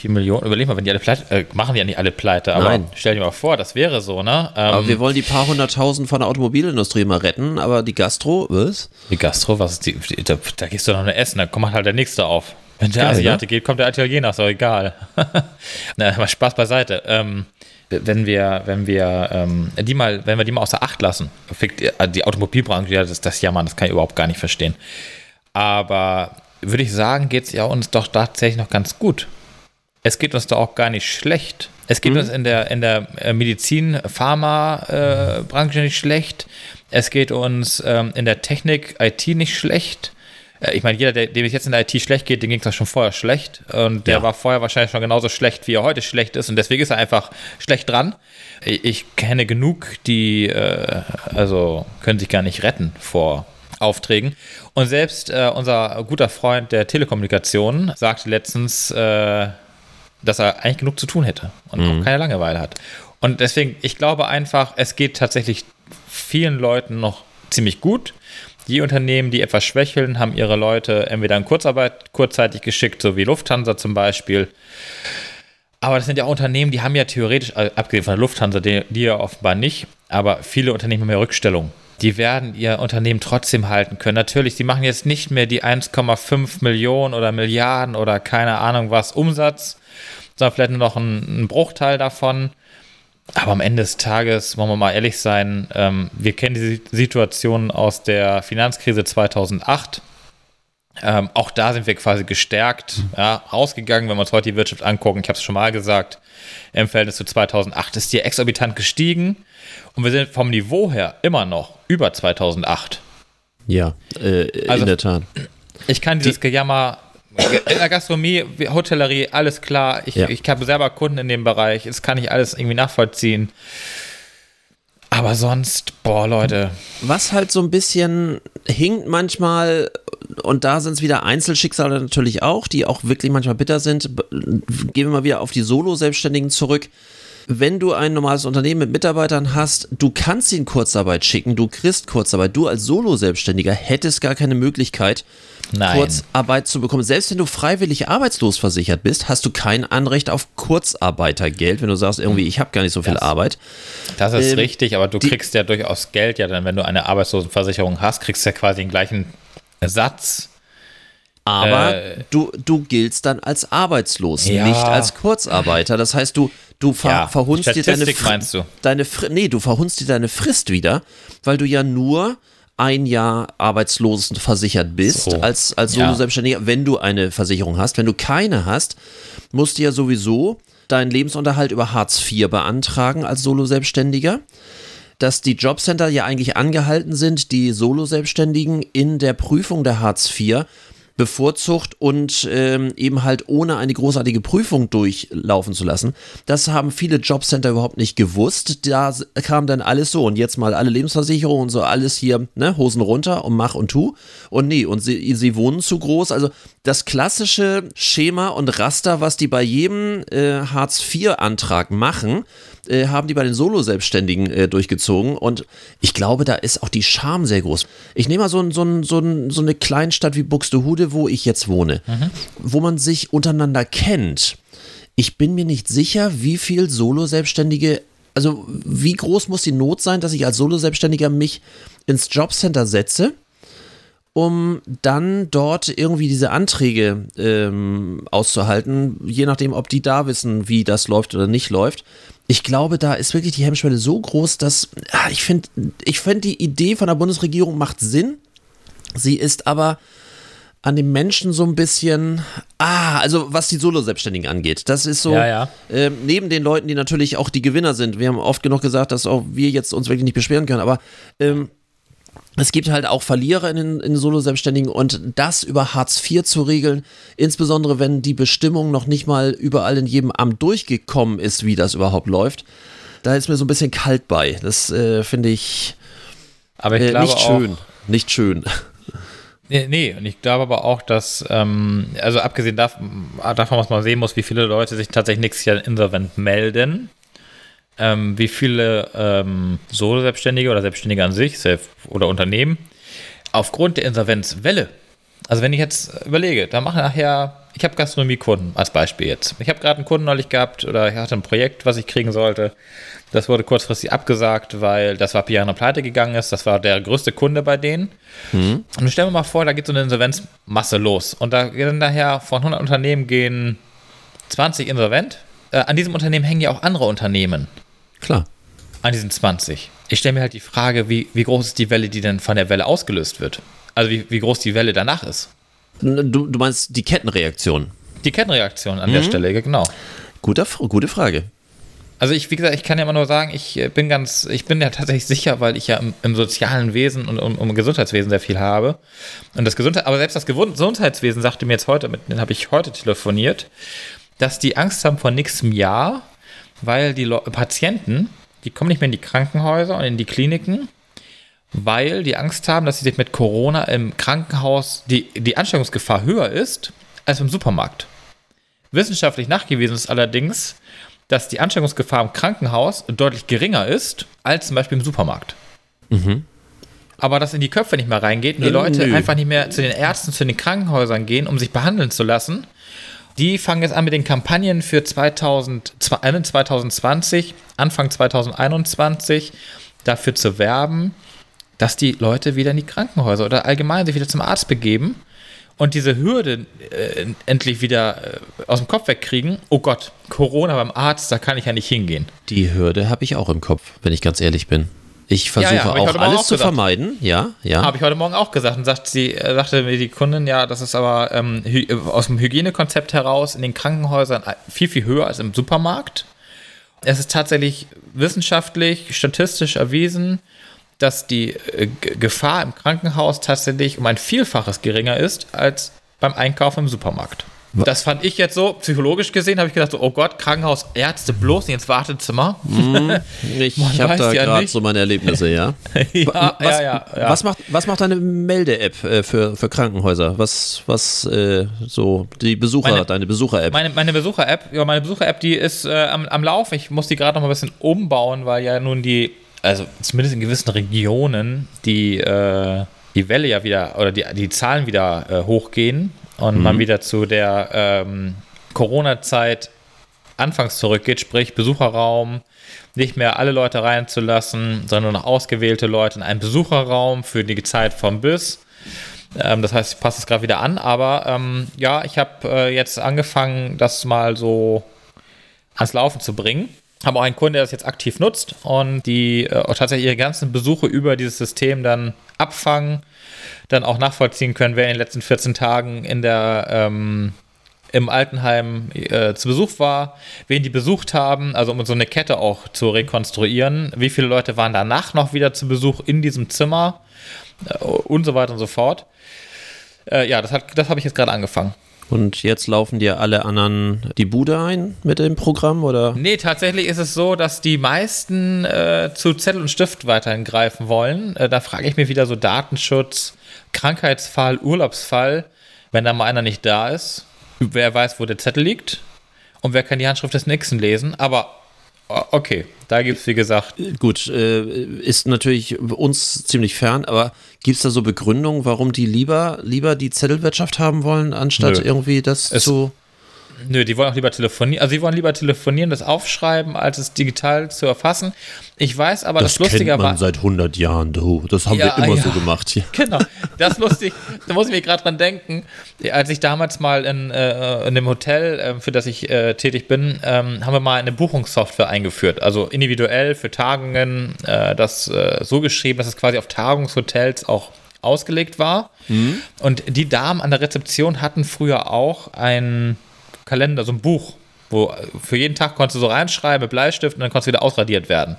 4 Millionen, überleg mal, wenn die alle pleite, äh, machen die ja nicht alle pleite, aber Nein. stell dir mal vor, das wäre so, ne? Ähm, aber wir wollen die paar hunderttausend von der Automobilindustrie mal retten, aber die Gastro, was? Die Gastro, was ist die, da, da gehst du noch eine Essen, dann kommt halt der Nächste auf. Wenn der Geil, Asiate ne? geht, kommt der Italiener, ist doch egal. [laughs] Na, mal Spaß beiseite. Ähm, wenn wir, wenn wir ähm, die mal, wenn wir die mal außer Acht lassen, äh, die Automobilbranche, ja, das, das Jammern, das kann ich überhaupt gar nicht verstehen. Aber würde ich sagen, geht es ja uns doch tatsächlich noch ganz gut es geht uns da auch gar nicht schlecht. Es geht mhm. uns in der, in der äh, Medizin, Pharma-Branche äh, nicht schlecht. Es geht uns ähm, in der Technik, IT nicht schlecht. Äh, ich meine, jeder, der, dem es jetzt in der IT schlecht geht, dem ging es schon vorher schlecht. Und der ja. war vorher wahrscheinlich schon genauso schlecht, wie er heute schlecht ist. Und deswegen ist er einfach schlecht dran. Ich, ich kenne genug, die äh, also können sich gar nicht retten vor Aufträgen. Und selbst äh, unser guter Freund der Telekommunikation sagte letztens, äh, dass er eigentlich genug zu tun hätte und mhm. auch keine Langeweile hat. Und deswegen, ich glaube einfach, es geht tatsächlich vielen Leuten noch ziemlich gut. Die Unternehmen, die etwas schwächeln, haben ihre Leute entweder in Kurzarbeit kurzzeitig geschickt, so wie Lufthansa zum Beispiel. Aber das sind ja auch Unternehmen, die haben ja theoretisch, äh, abgesehen von der Lufthansa, die, die ja offenbar nicht, aber viele Unternehmen haben ja Rückstellungen. Die werden ihr Unternehmen trotzdem halten können. Natürlich, sie machen jetzt nicht mehr die 1,5 Millionen oder Milliarden oder keine Ahnung was Umsatz, sondern vielleicht nur noch ein, ein Bruchteil davon. Aber am Ende des Tages, wollen wir mal ehrlich sein, ähm, wir kennen die Situation aus der Finanzkrise 2008. Ähm, auch da sind wir quasi gestärkt ja, rausgegangen, wenn wir uns heute die Wirtschaft angucken. Ich habe es schon mal gesagt, im Verhältnis zu 2008 ist die exorbitant gestiegen und wir sind vom Niveau her immer noch über 2008. Ja, äh, also, in der Tat. Ich kann dieses die, Gejammer in der Gastronomie, Hotellerie, alles klar. Ich, ja. ich habe selber Kunden in dem Bereich. Das kann ich alles irgendwie nachvollziehen. Aber sonst, boah, Leute. Was halt so ein bisschen hinkt manchmal, und da sind es wieder Einzelschicksale natürlich auch, die auch wirklich manchmal bitter sind. Gehen wir mal wieder auf die Solo-Selbstständigen zurück wenn du ein normales Unternehmen mit Mitarbeitern hast, du kannst ihnen Kurzarbeit schicken, du kriegst Kurzarbeit. Du als Solo-Selbstständiger hättest gar keine Möglichkeit, Nein. Kurzarbeit zu bekommen. Selbst wenn du freiwillig arbeitslos versichert bist, hast du kein Anrecht auf Kurzarbeitergeld, wenn du sagst, irgendwie, ich habe gar nicht so viel das, Arbeit. Das ist ähm, richtig, aber du die, kriegst ja durchaus Geld, ja, dann, wenn du eine Arbeitslosenversicherung hast, kriegst du ja quasi den gleichen Satz. Aber äh, du, du giltst dann als arbeitslos, ja. nicht als Kurzarbeiter. Das heißt, du, du ver ja, verhunzt dir deine, meinst du? deine nee, du verhunzt dir deine Frist wieder, weil du ja nur ein Jahr arbeitslos versichert bist so. als, als Solo-Selbstständiger, ja. wenn du eine Versicherung hast. Wenn du keine hast, musst du ja sowieso deinen Lebensunterhalt über Hartz IV beantragen als Solo-Selbstständiger dass die Jobcenter ja eigentlich angehalten sind, die Solo-Selbstständigen in der Prüfung der Hartz IV bevorzugt und ähm, eben halt ohne eine großartige Prüfung durchlaufen zu lassen. Das haben viele Jobcenter überhaupt nicht gewusst. Da kam dann alles so und jetzt mal alle Lebensversicherungen und so alles hier, ne, Hosen runter und mach und tu. Und nee, und sie, sie wohnen zu groß. Also das klassische Schema und Raster, was die bei jedem äh, Hartz-IV-Antrag machen, äh, haben die bei den Solo-Selbstständigen äh, durchgezogen. Und ich glaube, da ist auch die Scham sehr groß. Ich nehme mal so, so, so, so eine Kleinstadt wie Buxtehude, wo ich jetzt wohne, mhm. wo man sich untereinander kennt. Ich bin mir nicht sicher, wie viel Solo-Selbstständige, also wie groß muss die Not sein, dass ich als Solo-Selbstständiger mich ins Jobcenter setze um dann dort irgendwie diese Anträge ähm, auszuhalten, je nachdem, ob die da wissen, wie das läuft oder nicht läuft. Ich glaube, da ist wirklich die Hemmschwelle so groß, dass ah, ich finde, ich finde die Idee von der Bundesregierung macht Sinn. Sie ist aber an den Menschen so ein bisschen, ah, also was die Solo-Selbstständigen angeht. Das ist so, ja, ja. Äh, neben den Leuten, die natürlich auch die Gewinner sind. Wir haben oft genug gesagt, dass auch wir jetzt uns wirklich nicht beschweren können, aber ähm, es gibt halt auch Verlierer in den, in Solo-Selbstständigen und das über Hartz IV zu regeln, insbesondere wenn die Bestimmung noch nicht mal überall in jedem Amt durchgekommen ist, wie das überhaupt läuft, da ist mir so ein bisschen kalt bei. Das äh, finde ich, aber ich äh, nicht schön. Nicht schön. Nee, nee, und ich glaube aber auch, dass, ähm, also abgesehen davon, davon, was man sehen muss, wie viele Leute sich tatsächlich nächstes Jahr insolvent melden ähm, wie viele ähm, Solo-Selbstständige oder Selbstständige an sich oder Unternehmen aufgrund der Insolvenzwelle, also wenn ich jetzt überlege, da mache ich nachher, ich habe Gastronomiekunden als Beispiel jetzt. Ich habe gerade einen Kunden neulich gehabt oder ich hatte ein Projekt, was ich kriegen sollte. Das wurde kurzfristig abgesagt, weil das war Piano pleite gegangen ist. Das war der größte Kunde bei denen. Mhm. Und stellen wir mal vor, da geht so eine Insolvenzmasse los. Und da gehen daher von 100 Unternehmen gehen 20 insolvent. Äh, an diesem Unternehmen hängen ja auch andere Unternehmen. Klar. An diesen 20. Ich stelle mir halt die Frage, wie, wie groß ist die Welle, die dann von der Welle ausgelöst wird? Also wie, wie groß die Welle danach ist. Du, du meinst die Kettenreaktion? Die Kettenreaktion an mhm. der Stelle, genau. Guter, gute Frage. Also ich, wie gesagt, ich kann ja immer nur sagen, ich äh, bin ganz, ich bin ja tatsächlich sicher, weil ich ja im, im sozialen Wesen und um, um, Gesundheitswesen sehr viel habe. Und das Gesundheit, aber selbst das Gesundheitswesen sagte mir jetzt heute, mit denen habe ich heute telefoniert, dass die Angst haben vor nächstem Jahr, weil die Le Patienten, die kommen nicht mehr in die Krankenhäuser und in die Kliniken, weil die Angst haben, dass sie sich mit Corona im Krankenhaus die, die Ansteckungsgefahr höher ist als im Supermarkt. Wissenschaftlich nachgewiesen ist allerdings, dass die Ansteckungsgefahr im Krankenhaus deutlich geringer ist als zum Beispiel im Supermarkt. Mhm. aber das in die Köpfe nicht mehr reingeht und die Nö. Leute einfach nicht mehr zu den Ärzten, zu den Krankenhäusern gehen, um sich behandeln zu lassen. Die fangen jetzt an mit den Kampagnen für 2000, zwa- Ende 2020, Anfang 2021 dafür zu werben, dass die Leute wieder in die Krankenhäuser oder allgemein sich wieder zum Arzt begeben und diese Hürde äh, endlich wieder äh, aus dem Kopf wegkriegen. Oh Gott, Corona beim Arzt, da kann ich ja nicht hingehen. Die Hürde habe ich auch im Kopf, wenn ich ganz ehrlich bin. Ich versuche ja, ich auch alles auch zu gesagt. vermeiden. Ja, ja. Habe ich heute Morgen auch gesagt und sagt sie, äh, sagte mir die Kundin, ja, das ist aber ähm, äh, aus dem Hygienekonzept heraus in den Krankenhäusern äh, viel, viel höher als im Supermarkt. Es ist tatsächlich wissenschaftlich, statistisch erwiesen, dass die äh, Gefahr im Krankenhaus tatsächlich um ein Vielfaches geringer ist als beim Einkaufen im Supermarkt. Das fand ich jetzt so, psychologisch gesehen, habe ich gedacht, so, oh Gott, Krankenhaus, Ärzte bloß nicht ins Wartezimmer. [laughs] Ich Man habe da ja gerade so meine Erlebnisse, ja. [laughs] ja, was, ja, ja, ja. Was, macht, was macht deine Melde-App äh, für, für Krankenhäuser? Was, was äh, so die Besucher, Meine- deine Besucher-App? Meine, meine Besucher-App, ja, meine Besucher-App, die ist äh, am, am Lauf. Ich muss die gerade noch mal ein bisschen umbauen, weil ja nun die, also zumindest in gewissen Regionen, die, äh, die Welle ja wieder, oder die, die Zahlen wieder äh, hochgehen und man wieder zu der ähm, Corona-Zeit anfangs zurückgeht, sprich Besucherraum, nicht mehr alle Leute reinzulassen, sondern nur noch ausgewählte Leute in einen Besucherraum für die Zeit vom Biss. Ähm, das heißt, ich passe es gerade wieder an, aber ähm, ja, ich habe äh, jetzt angefangen, das mal so ans Laufen zu bringen. Habe auch einen Kunden, der das jetzt aktiv nutzt und die äh, tatsächlich ihre ganzen Besuche über dieses System dann abfangen, dann auch nachvollziehen können, wer in den letzten 14 Tagen in der ähm, im Altenheim äh, zu Besuch war, wen die besucht haben, also um so eine Kette auch zu rekonstruieren, wie viele Leute waren danach noch wieder zu Besuch in diesem Zimmer äh, und so weiter und so fort. Äh, ja, das, das habe ich jetzt gerade angefangen. Und jetzt laufen dir alle anderen die Bude ein mit dem Programm oder? Nee, tatsächlich ist es so, dass die meisten äh, zu Zettel und Stift weiterhin greifen wollen. Äh, da frage ich mich wieder so Datenschutz, Krankheitsfall, Urlaubsfall, wenn da mal einer nicht da ist. Wer weiß, wo der Zettel liegt und wer kann die Handschrift des Nächsten lesen. Aber okay, da gibt es, wie gesagt, Gut, äh, ist natürlich uns ziemlich fern, aber gibt es da so Begründungen, warum die lieber, lieber die Zettelwirtschaft haben wollen, anstatt Nö. irgendwie das Es- zu. Nö, die wollen auch lieber telefonieren. Also, sie wollen lieber telefonieren, das aufschreiben, als es digital zu erfassen. Ich weiß aber, das, Lustige war. seit 100 Jahren, du. Das haben Ja, wir immer ja. so gemacht. Ja. [laughs] Genau, das lustig. Da muss ich mir gerade dran denken, als ich damals mal in, äh, in dem Hotel, äh, für das ich äh, tätig bin, ähm, haben wir mal eine Buchungssoftware eingeführt. Also individuell für Tagungen, äh, das äh, so geschrieben, dass es quasi auf Tagungshotels auch ausgelegt war. Und die Damen an der Rezeption hatten früher auch einen Kalender, so ein Buch, wo äh, für jeden Tag konntest du so reinschreiben mit Bleistift und dann konntest du wieder ausradiert werden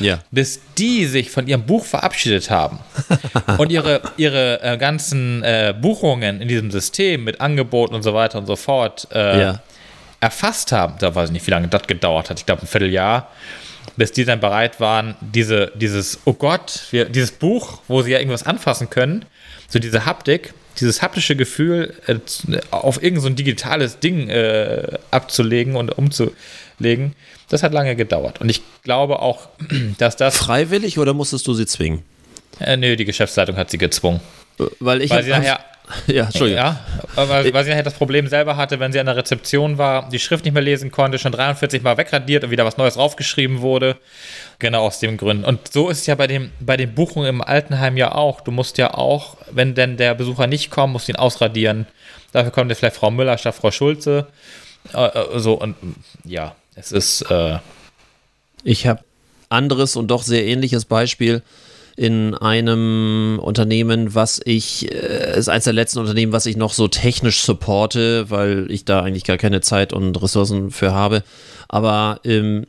ja. bis die sich von ihrem Buch verabschiedet haben [laughs] und ihre, ihre äh, ganzen äh, Buchungen in diesem System mit Angeboten und so weiter und so fort äh, Ja. erfasst haben, da weiß ich nicht, wie lange das gedauert hat, ich glaube ein Vierteljahr, bis die dann bereit waren, diese, dieses, oh Gott, wir, dieses Buch, wo sie ja irgendwas anfassen können, so diese Haptik, dieses haptische Gefühl äh, auf irgendein so ein digitales Ding äh, abzulegen und umzulegen, das hat lange gedauert. Und ich glaube auch, [clears throat] dass das Freiwillig oder musstest du sie zwingen? äh, nö, die Geschäftsleitung hat sie gezwungen. Weil ich Weil sie nachher, Ja, Entschuldigung. ja, weil, weil sie nachher das Problem selber hatte, wenn sie an der Rezeption war, die Schrift nicht mehr lesen konnte, schon 43 Mal wegradiert und wieder was Neues draufgeschrieben wurde. Genau aus dem Gründen. Und so ist es ja bei, dem, bei den Buchungen im Altenheim ja auch. Du musst ja auch, wenn denn der Besucher nicht kommt, musst du ihn ausradieren. Dafür kommt jetzt vielleicht Frau Müller statt Frau Schulze. Äh, äh, so und ja, es ist. Äh, Ich habe anderes und doch sehr ähnliches Beispiel in einem Unternehmen, was ich, äh, ist eins der letzten Unternehmen, was ich noch so technisch supporte, weil ich da eigentlich gar keine Zeit und Ressourcen für habe. Aber ähm,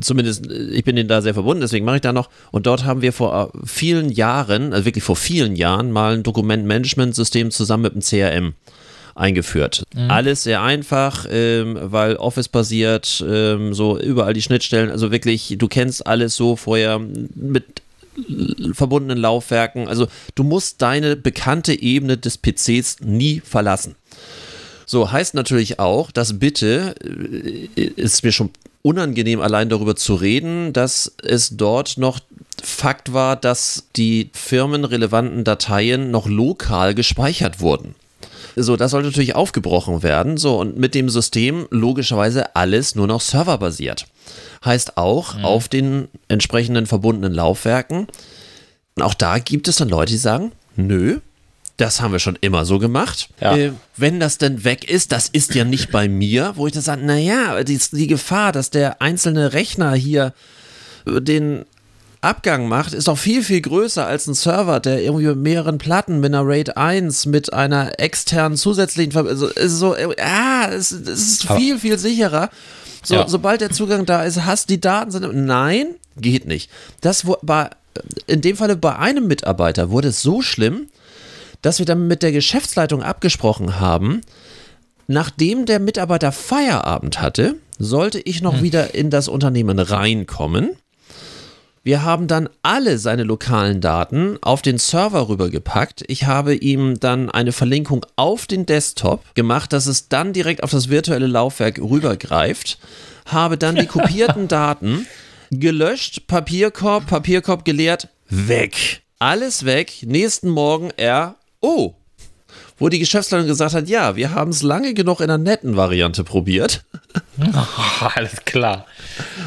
zumindest, äh, ich bin denen da sehr verbunden, deswegen mache ich da noch. Und dort haben wir vor äh, vielen Jahren, also wirklich vor vielen Jahren, mal ein Dokumentmanagementsystem zusammen mit dem CRM eingeführt. Alles sehr einfach, ähm, weil Office basiert, ähm, so überall die Schnittstellen, also wirklich, du kennst alles so vorher mit verbundenen Laufwerken. Also du musst deine bekannte Ebene des PCs nie verlassen. So heißt natürlich auch, dass bitte, äh, ist mir schon unangenehm, allein darüber zu reden, dass es dort noch Fakt war, dass die firmenrelevanten Dateien noch lokal gespeichert wurden. So, das sollte natürlich aufgebrochen werden. So, und mit dem System logischerweise alles nur noch serverbasiert. Heißt auch mhm. auf den entsprechenden verbundenen Laufwerken. Auch da gibt es dann Leute, die sagen, nö, das haben wir schon immer so gemacht. Ja. Äh, wenn das denn weg ist, das ist ja nicht bei mir, wo ich dann sage, naja, die, die Gefahr, dass der einzelne Rechner hier äh, den Abgang macht, ist doch viel, viel größer als ein Server, der irgendwie mit mehreren Platten, mit einer RAID 1, mit einer externen zusätzlichen Verbindung, also ist so, ah, es, es ist viel, viel sicherer. So, ja. Sobald der Zugang da ist, hast die Daten sind. Nein, geht nicht. Das war in dem Falle bei einem Mitarbeiter wurde es so schlimm, dass wir dann mit der Geschäftsleitung abgesprochen haben, nachdem der Mitarbeiter Feierabend hatte, sollte ich noch hm. wieder in das Unternehmen reinkommen. Wir haben dann alle seine lokalen Daten auf den Server rübergepackt. Ich habe ihm dann eine Verlinkung auf den Desktop gemacht, dass es dann direkt auf das virtuelle Laufwerk rübergreift. Habe dann die [laughs] kopierten Daten gelöscht, Papierkorb, Papierkorb geleert, weg. Alles weg. Nächsten Morgen er oh, wo die Geschäftsleitung gesagt hat, ja, wir haben es lange genug in der netten Variante probiert. [laughs] Alles klar.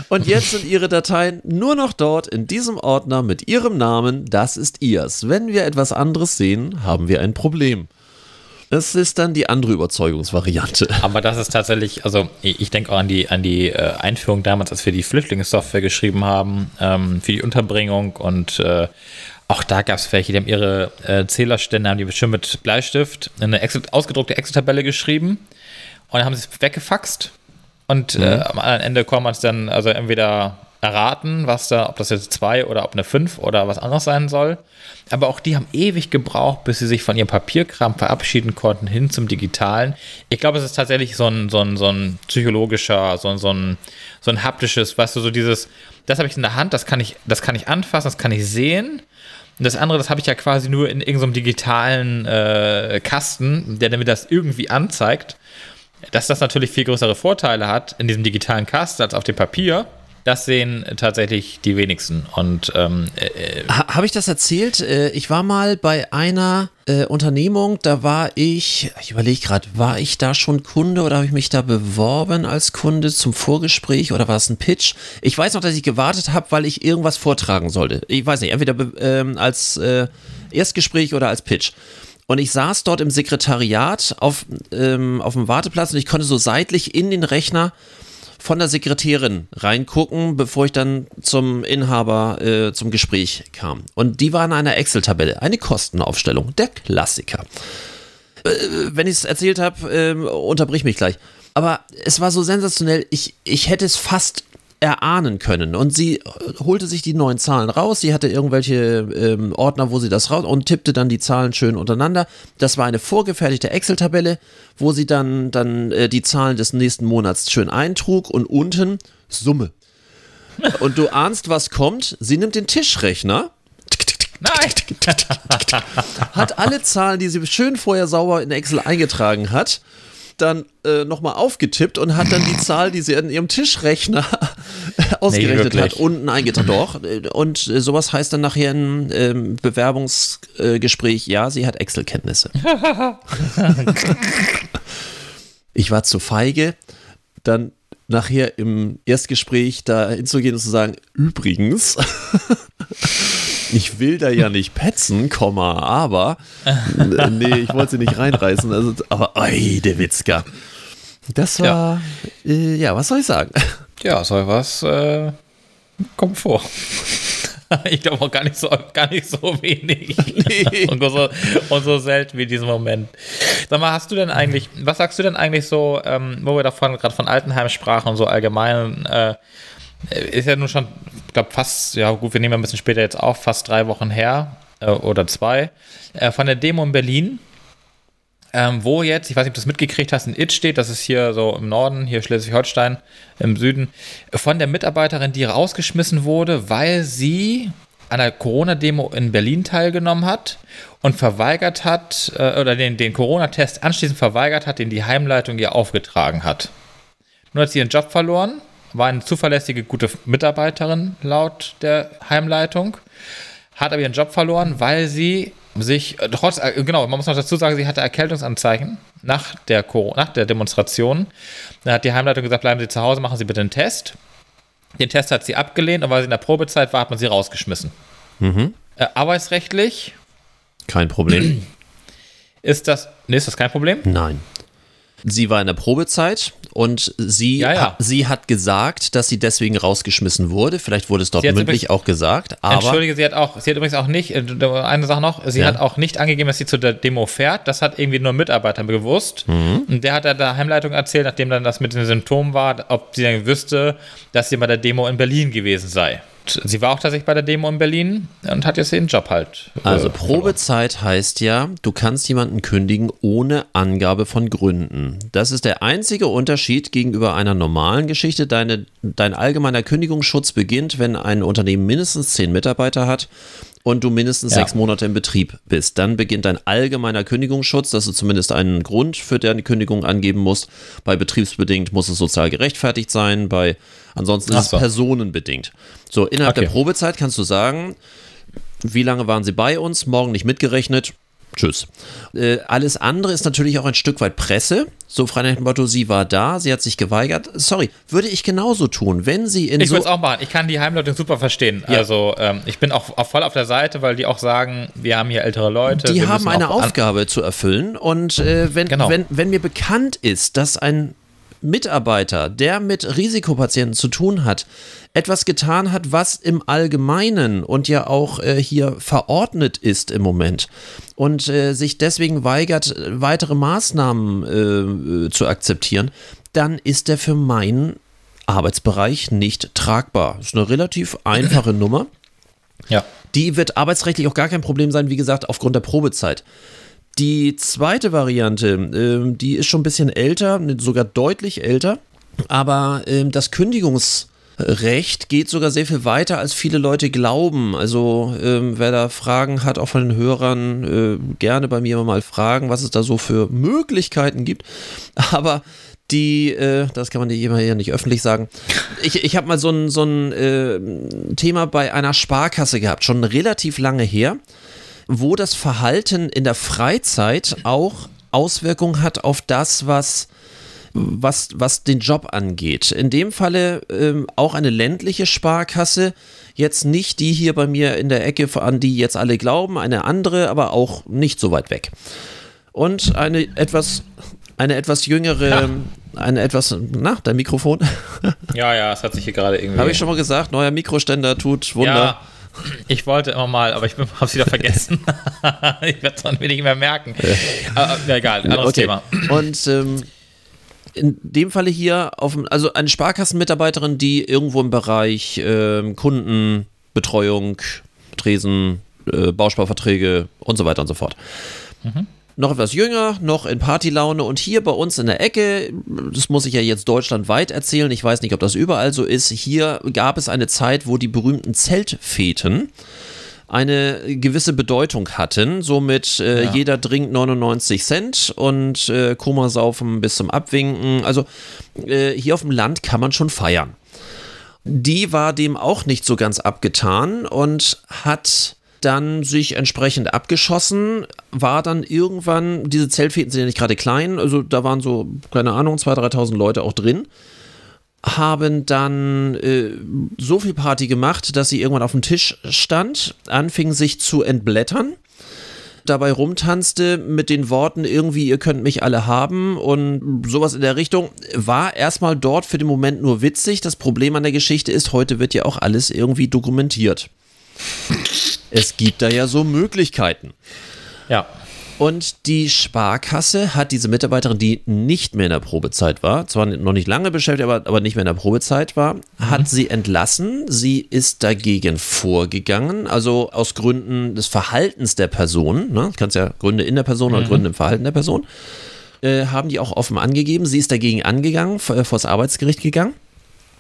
Und jetzt sind Ihre Dateien nur noch dort in diesem Ordner mit Ihrem Namen. Das ist Ihrs. Wenn wir etwas anderes sehen, haben wir ein Problem. Das ist dann die andere Überzeugungsvariante. [laughs] Aber das ist tatsächlich, also ich denke auch an die, an die äh, Einführung damals, als wir die Flüchtlingssoftware geschrieben haben, ähm, für die Unterbringung und äh, auch da gab es welche, die haben ihre äh, Zählerstände, haben die bestimmt mit Bleistift eine Excel, ausgedruckte Excel-Tabelle geschrieben und dann haben sie es weggefaxt und mhm. äh, am Ende kann man es dann also entweder erraten, was da, ob das jetzt zwei oder ob eine fünf oder was anderes sein soll. Aber auch die haben ewig gebraucht, bis sie sich von ihrem Papierkram verabschieden konnten, hin zum Digitalen. Ich glaube, es ist tatsächlich so ein, so ein, so ein psychologischer, so ein, so ein, so ein haptisches, weißt du, so dieses, das habe ich in der Hand, das kann ich, das kann ich anfassen, das kann ich sehen. Und das andere, das habe ich ja quasi nur in irgendeinem digitalen äh, Kasten, der mir das irgendwie anzeigt. Dass das natürlich viel größere Vorteile hat in diesem digitalen Kasten als auf dem Papier das sehen tatsächlich die wenigsten. Und ähm, äh, äh ha, habe ich das erzählt? Äh, ich war mal bei einer äh, Unternehmung, da war ich, ich überlege gerade, war ich da schon Kunde oder habe ich mich da beworben als Kunde zum Vorgespräch oder war es ein Pitch? Ich weiß noch, dass ich gewartet habe, weil ich irgendwas vortragen sollte. Ich weiß nicht, entweder ähm, als äh, Erstgespräch oder als Pitch. Und ich saß dort im Sekretariat auf, ähm, auf dem Warteplatz und ich konnte so seitlich in den Rechner von der Sekretärin reingucken, bevor ich dann zum Inhaber äh, zum Gespräch kam. Und die war in einer Excel-Tabelle, eine Kostenaufstellung, der Klassiker. Äh, wenn ich es erzählt habe, äh, unterbrich mich gleich. Aber es war so sensationell, ich, ich hätte es fast erahnen können. Und sie äh, holte sich die neuen Zahlen raus. Sie hatte irgendwelche ähm, Ordner, wo sie das raus und tippte dann die Zahlen schön untereinander. Das war eine vorgefertigte Excel-Tabelle, wo sie dann, dann äh, die Zahlen des nächsten Monats schön eintrug und unten Summe. [laughs] Und du ahnst, was kommt. Sie nimmt den Tischrechner. Nein. [laughs] Hat alle Zahlen, die sie schön vorher sauber in Excel eingetragen hat, dann äh, nochmal aufgetippt und hat dann die Zahl, die sie in ihrem Tischrechner [laughs] ausgerechnet nee, hat, unten eingetragen. Doch. Und äh, sowas heißt dann nachher ein ähm, Bewerbungsgespräch, ja, sie hat Excel-Kenntnisse. [laughs] ich war zu feige, dann nachher im Erstgespräch da hinzugehen und zu sagen, übrigens, [laughs] ich will da ja nicht petzen, Komma, aber nee, ich wollte sie nicht reinreißen. Also, aber oi, der Witzka. Das war, ja. Äh, ja, was soll ich sagen? Ja, soll was äh, kommt vor. [laughs] ich glaube auch gar nicht so, gar nicht so wenig. Nee. [laughs] und, so, und, so, selten wie diesen Moment. Sag mal, hast du denn eigentlich, was sagst du denn eigentlich so, ähm, wo wir davon gerade von Altenheim sprachen und so allgemein, äh, ist ja nun schon, ich glaube fast, ja gut, wir nehmen ein bisschen später jetzt auf, fast drei Wochen her äh, oder zwei, äh, von der Demo in Berlin ähm, wo jetzt, ich weiß nicht, ob du das mitgekriegt hast, in It steht, das ist hier so im Norden, hier Schleswig-Holstein, im Süden, von der Mitarbeiterin, die rausgeschmissen wurde, weil sie an der Corona-Demo in Berlin teilgenommen hat und verweigert hat, äh, oder den, den Corona-Test anschließend verweigert hat, den die Heimleitung ihr aufgetragen hat. Nun hat sie ihren Job verloren, war eine zuverlässige, gute Mitarbeiterin laut der Heimleitung, hat aber ihren Job verloren, weil sie sich äh, trotz, äh, genau, man muss noch dazu sagen, sie hatte Erkältungsanzeichen nach der, nach der Demonstration. Dann hat die Heimleitung gesagt, bleiben Sie zu Hause, machen Sie bitte einen Test. Den Test hat sie abgelehnt und weil sie in der Probezeit war, hat man sie rausgeschmissen. Mhm. Äh, arbeitsrechtlich. Kein Problem. [clears throat] Ist das, nee, ist das kein Problem? Nein. Sie war in der Probezeit und sie, Ja, ja. Ha, sie hat gesagt, dass sie deswegen rausgeschmissen wurde. Vielleicht wurde es dort mündlich übrigens- auch gesagt, aber Entschuldige, sie hat auch, sie hat übrigens auch nicht, äh, eine Sache noch, sie Ja. hat auch nicht angegeben, dass sie zu der Demo fährt. Das hat irgendwie nur Mitarbeiter gewusst. Mhm. Und der hat der Heimleitung erzählt, nachdem dann das mit den Symptomen war, ob sie dann wüsste, dass sie bei der Demo in Berlin gewesen sei. Sie war auch tatsächlich bei der Demo in Berlin und hat jetzt den Job halt. äh, Also verloren. Probezeit heißt ja, du kannst jemanden kündigen ohne Angabe von Gründen. Das ist der einzige Unterschied gegenüber einer normalen Geschichte. Deine, dein allgemeiner Kündigungsschutz beginnt, wenn ein Unternehmen mindestens zehn Mitarbeiter hat und du mindestens Ja. sechs Monate im Betrieb bist. Dann beginnt dein allgemeiner Kündigungsschutz, dass du zumindest einen Grund für deine Kündigung angeben musst. Bei betriebsbedingt muss es sozial gerechtfertigt sein, bei ansonsten Ach ist es so. personenbedingt. So, innerhalb Okay. der Probezeit kannst du sagen, wie lange waren Sie bei uns? Morgen nicht mitgerechnet. Tschüss. Äh, alles andere ist natürlich auch ein Stück weit Presse. So frei nach dem Motto, sie war da, sie hat sich geweigert. Sorry, würde ich genauso tun, wenn sie in Ich so würde es auch machen. Ich kann die Heimleitung super verstehen. Ja. Also ähm, ich bin auch, auch voll auf der Seite, weil die auch sagen, wir haben hier ältere Leute. die haben eine Aufgabe zu erfüllen. Und äh, wenn, Genau. wenn, wenn mir bekannt ist, dass ein Mitarbeiter, der mit Risikopatienten zu tun hat, etwas getan hat, was im Allgemeinen und ja auch äh, hier verordnet ist im Moment und äh, sich deswegen weigert, weitere Maßnahmen äh, äh, zu akzeptieren, dann ist der für meinen Arbeitsbereich nicht tragbar. Ist eine relativ einfache Nummer. Ja. Die wird arbeitsrechtlich auch gar kein Problem sein, wie gesagt, aufgrund der Probezeit. Die zweite Variante, ähm, die ist schon ein bisschen älter, sogar deutlich älter, aber ähm, das Kündigungsrecht geht sogar sehr viel weiter, als viele Leute glauben. Also ähm, wer da Fragen hat, auch von den Hörern, äh, gerne bei mir mal fragen, was es da so für Möglichkeiten gibt. Aber die, äh, das kann man dir immer hier nicht öffentlich sagen. Ich, ich habe mal so ein, so ein äh, Thema bei einer Sparkasse gehabt, schon relativ lange her, wo das Verhalten in der Freizeit auch Auswirkungen hat auf das, was was, was den Job angeht. In dem Falle ähm, auch eine ländliche Sparkasse, jetzt nicht die hier bei mir in der Ecke, an die jetzt alle glauben, eine andere, aber auch nicht so weit weg. Und eine etwas, eine etwas jüngere, eine etwas, na, dein Mikrofon, ja, ja, es hat sich hier gerade [laughs] irgendwie. habe ich schon mal gesagt, neuer Mikroständer tut Wunder. Ja, ich wollte immer mal, aber ich [laughs] habe es wieder vergessen. [laughs] ich werde es dann wenig mehr merken. Aber, ja, egal, anderes Okay. Thema. Und ähm, in dem Falle hier, auf, also eine Sparkassenmitarbeiterin, die irgendwo im Bereich ähm, Kundenbetreuung, Tresen, äh, Bausparverträge und so weiter und so fort. Noch etwas jünger, noch in Partylaune und hier bei uns in der Ecke, das muss ich ja jetzt deutschlandweit erzählen, ich weiß nicht, ob das überall so ist, hier gab es eine Zeit, wo die berühmten Zeltfeten eine gewisse Bedeutung hatten. Somit äh, Ja. jeder trinkt 99 Cent und äh, Komasaufen bis zum Abwinken. Also äh, hier auf dem Land kann man schon feiern. Die war dem auch nicht so ganz abgetan und hat dann sich entsprechend abgeschossen, war dann irgendwann, diese Zeltfeten sind ja nicht gerade klein, also da waren so, keine Ahnung, 2.000, 3.000 Leute auch drin haben dann äh, so viel Party gemacht, dass sie irgendwann auf dem Tisch stand, anfing sich zu entblättern, dabei rumtanzte mit den Worten irgendwie, ihr könnt mich alle haben und sowas in der Richtung, war erstmal dort für den Moment nur witzig. Das Problem an der Geschichte ist, heute wird ja auch alles irgendwie dokumentiert. Es gibt da ja so Möglichkeiten. Ja. Und die Sparkasse hat diese Mitarbeiterin, die nicht mehr in der Probezeit war, zwar noch nicht lange beschäftigt, aber, aber nicht mehr in der Probezeit war, hat sie entlassen. Sie ist dagegen vorgegangen, also aus Gründen des Verhaltens der Person, ne? du kannst ja Gründe in der Person oder Gründe im Verhalten der Person, äh, haben die auch offen angegeben. Sie ist dagegen angegangen, vor, vor das Arbeitsgericht gegangen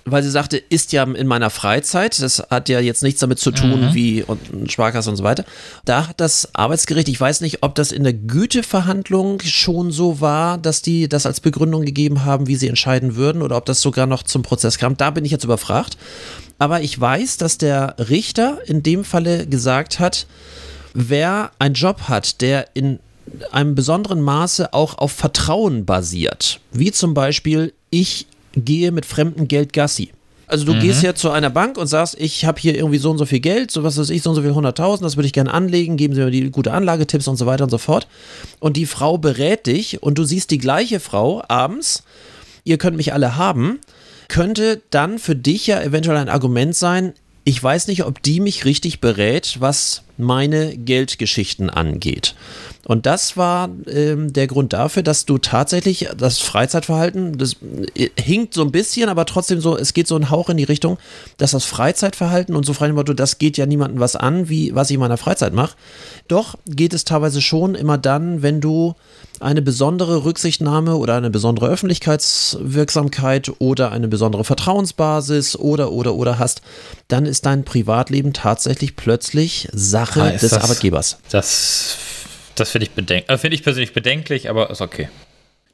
weil sie sagte, ist ja in meiner Freizeit. Das hat ja jetzt nichts damit zu tun, Mhm. wie und Sparkasse und so weiter. Da hat das Arbeitsgericht, ich weiß nicht, ob das in der Güteverhandlung schon so war, dass die das als Begründung gegeben haben, wie sie entscheiden würden, oder ob das sogar noch zum Prozess kam. Da bin ich jetzt überfragt. Aber ich weiß, dass der Richter in dem Falle gesagt hat, wer einen Job hat, der in einem besonderen Maße auch auf Vertrauen basiert, wie zum Beispiel, ich gehe mit fremdem Geld Gassi. Also du gehst ja zu einer Bank und sagst, ich habe hier irgendwie so und so viel Geld, so was weiß ich, so und so viel 100.000, das würde ich gerne anlegen, geben Sie mir die gute Anlagetipps und so weiter und so fort. Und die Frau berät dich und du siehst die gleiche Frau abends, ihr könnt mich alle haben, könnte dann für dich ja eventuell ein Argument sein, ich weiß nicht, ob die mich richtig berät, was meine Geldgeschichten angeht. Und das war ähm, der Grund dafür, dass du tatsächlich das Freizeitverhalten, das äh, hinkt so ein bisschen, aber trotzdem so, es geht so ein Hauch in die Richtung, dass das Freizeitverhalten und so frei Motto, das geht ja niemandem was an, wie was ich in meiner Freizeit mache. Doch geht es teilweise schon immer dann, wenn du eine besondere Rücksichtnahme oder eine besondere Öffentlichkeitswirksamkeit oder eine besondere Vertrauensbasis oder oder oder hast, dann ist dein Privatleben tatsächlich plötzlich Sache Ah, des das- Arbeitgebers. Das, das finde ich, bedenk äh, finde ich persönlich bedenklich, aber ist okay.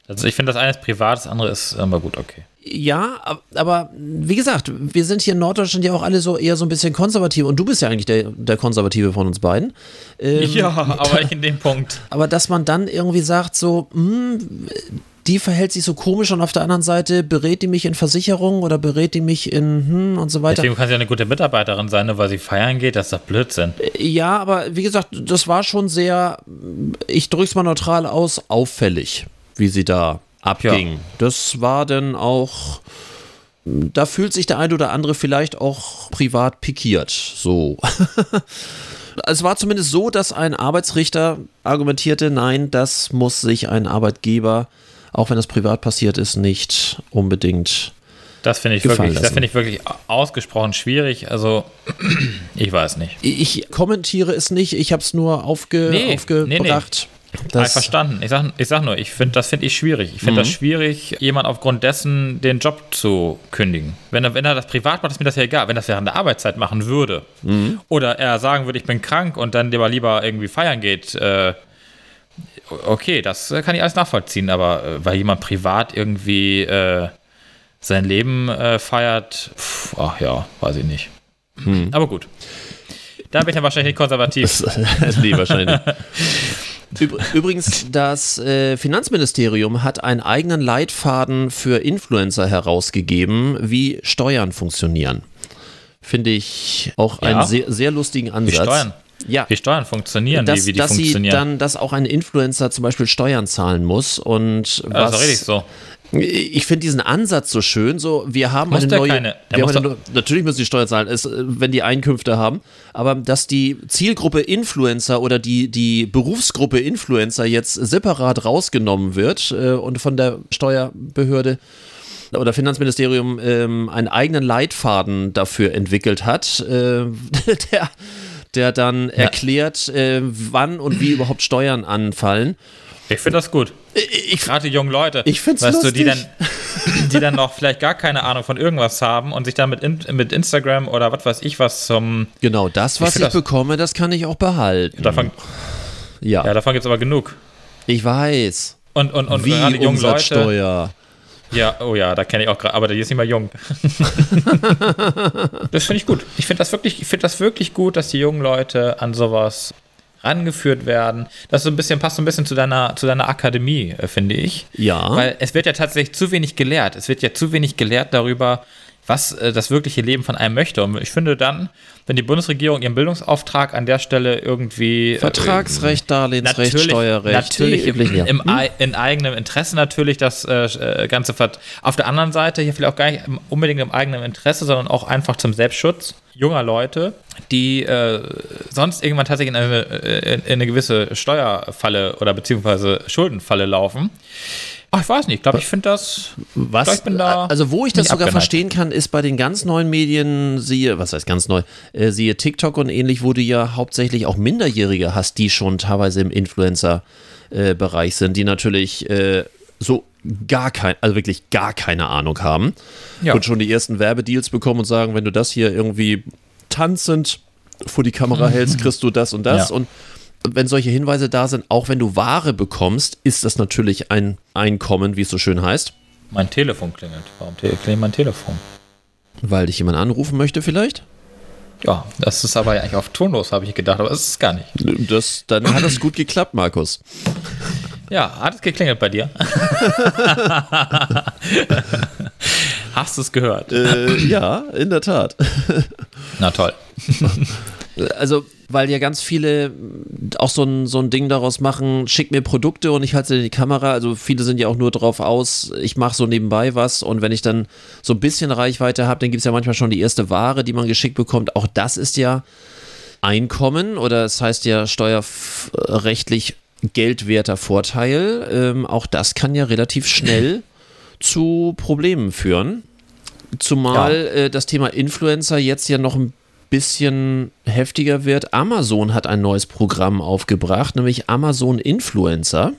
Also ich finde, das eine ist privat, das andere ist aber gut, okay. Ja, ab- aber wie gesagt, wir sind hier in Norddeutschland ja auch alle so eher so ein bisschen konservativ und du bist ja eigentlich der, der Konservative von uns beiden. Ähm, ja, aber ich in dem Punkt. [laughs] Aber dass man dann irgendwie sagt, so, hm, die verhält sich so komisch und auf der anderen Seite berät die mich in Versicherungen oder berät die mich in hm und so weiter. Deswegen kann sie ja eine gute Mitarbeiterin sein, nur weil sie feiern geht, das ist doch Blödsinn. Ja, aber wie gesagt, das war schon sehr, ich drück's mal neutral aus, auffällig, wie sie da abging. Das war dann auch, da fühlt sich der ein oder andere vielleicht auch privat pikiert, so. [laughs] Es war zumindest so, dass ein Arbeitsrichter argumentierte, nein, das muss sich ein Arbeitgeber, auch wenn das privat passiert ist, nicht unbedingt Das finde ich wirklich, das finde ich wirklich ausgesprochen schwierig. Also, [clears throat] ich weiß nicht. Ich kommentiere es nicht, ich habe es nur aufge, Nee, aufgebracht. Das verstanden. Ich sag, ich sag nur, ich finde, das finde ich schwierig. Ich finde das schwierig, jemand aufgrund dessen den Job zu kündigen. Wenn er, wenn er das privat macht, ist mir das ja egal. Wenn er das während der Arbeitszeit machen würde oder er sagen würde, ich bin krank und dann lieber lieber irgendwie feiern geht, äh, okay, das äh, kann ich alles nachvollziehen. Aber äh, weil jemand privat irgendwie äh, sein Leben äh, feiert, pff, ach ja, weiß ich nicht. Aber gut. Da bin ich dann wahrscheinlich nicht konservativ. [laughs] nee, wahrscheinlich. Übr- Übrigens, das äh, Finanzministerium hat einen eigenen Leitfaden für Influencer herausgegeben, wie Steuern funktionieren. Finde ich auch einen Ja? sehr, sehr lustigen Ansatz. Wie Steuern? Ja. Wie Steuern funktionieren, dass, wie, wie die dass sie funktionieren. dann, dass auch ein Influencer zum Beispiel Steuern zahlen muss und was, ist doch richtig so. Ich finde diesen Ansatz so schön. So, wir haben Muss eine neue. keine. Wir haben eine, natürlich müssen die Steuern zahlen, es, äh, wenn die Einkünfte haben. Aber dass die Zielgruppe Influencer oder die, die Berufsgruppe Influencer jetzt separat rausgenommen wird äh, und von der Steuerbehörde oder Finanzministerium ähm, einen eigenen Leitfaden dafür entwickelt hat, äh, [laughs] der, der dann erklärt, äh, wann und wie überhaupt Steuern anfallen. Ich finde das gut. Ich, Gerade die jungen Leute. Ich find's weißt du, die dann, lustig. die dann noch vielleicht gar keine Ahnung von irgendwas haben und sich dann mit, in, mit Instagram oder was weiß ich was zum. Genau, das, was ich, find das- bekomme, das kann ich auch behalten. Davon, ja, ja, davon gibt es aber genug. ich weiß. Und, und, und Wie gerade die jungen Leute. Ja, oh ja, da kenne ich auch gerade, aber die ist nicht mehr jung. [laughs] das finde ich gut. Ich finde das wirklich, ich finde das wirklich gut, dass die jungen Leute an sowas rangeführt werden. Das so ein bisschen passt so ein bisschen zu deiner, zu deiner Akademie, äh, finde ich. Ja. Weil es wird ja tatsächlich zu wenig gelehrt. Es wird ja zu wenig gelehrt darüber, was äh, das wirkliche Leben von einem möchte. Und ich finde dann, wenn die Bundesregierung ihren Bildungsauftrag an der Stelle irgendwie äh, Vertragsrecht, Darlehensrecht, natürlich, Steuerrecht. Natürlich im, ja. im, ei- in eigenem Interesse natürlich das äh, äh, Ganze vert Auf der anderen Seite hier vielleicht auch gar nicht im, unbedingt im eigenen Interesse, sondern auch einfach zum Selbstschutz junger Leute, die äh, sonst irgendwann tatsächlich in eine, äh, in, in eine gewisse Steuerfalle oder beziehungsweise Schuldenfalle laufen. Ach, ich weiß nicht, ich glaube, ich finde das. Was, Ich bin da also wo ich das sogar abgeneigt. verstehen kann, ist bei den ganz neuen Medien, siehe, was heißt ganz neu, äh, siehe TikTok und ähnlich, wo du ja hauptsächlich auch Minderjährige hast, die schon teilweise im Influencer-Bereich sind, die natürlich äh, so gar kein, also wirklich gar keine Ahnung haben Ja. und schon die ersten Werbedeals bekommen und sagen, wenn du das hier irgendwie tanzend vor die Kamera hältst, [laughs] kriegst du das und das. Ja. Und wenn solche Hinweise da sind, auch wenn du Ware bekommst, ist das natürlich ein Einkommen, wie es so schön heißt, Mein Telefon klingelt. Warum klingelt mein Telefon? weil dich jemand anrufen möchte vielleicht. Ja, das ist aber eigentlich auf tonlos, habe ich gedacht, aber es ist gar nicht. Das, dann hat es gut geklappt, Markus. Ja, hat es geklingelt bei dir? [laughs] Hast du es gehört? äh, ja, in der Tat. Na toll. Also, weil ja ganz viele auch so ein, so ein Ding daraus machen, schick mir Produkte und ich halte sie in die Kamera. Also viele sind ja auch nur drauf aus, ich mache so nebenbei was und wenn ich dann so ein bisschen Reichweite habe, dann gibt es ja manchmal schon die erste Ware, die man geschickt bekommt. Auch das ist ja Einkommen oder es heißt ja steuerrechtlich geldwerter Vorteil. Ähm, auch das kann ja relativ schnell [clears throat] zu Problemen führen. Zumal äh, das Thema Influencer jetzt ja noch ein bisschen heftiger wird. Amazon hat ein neues Programm aufgebracht, nämlich Amazon Influencer.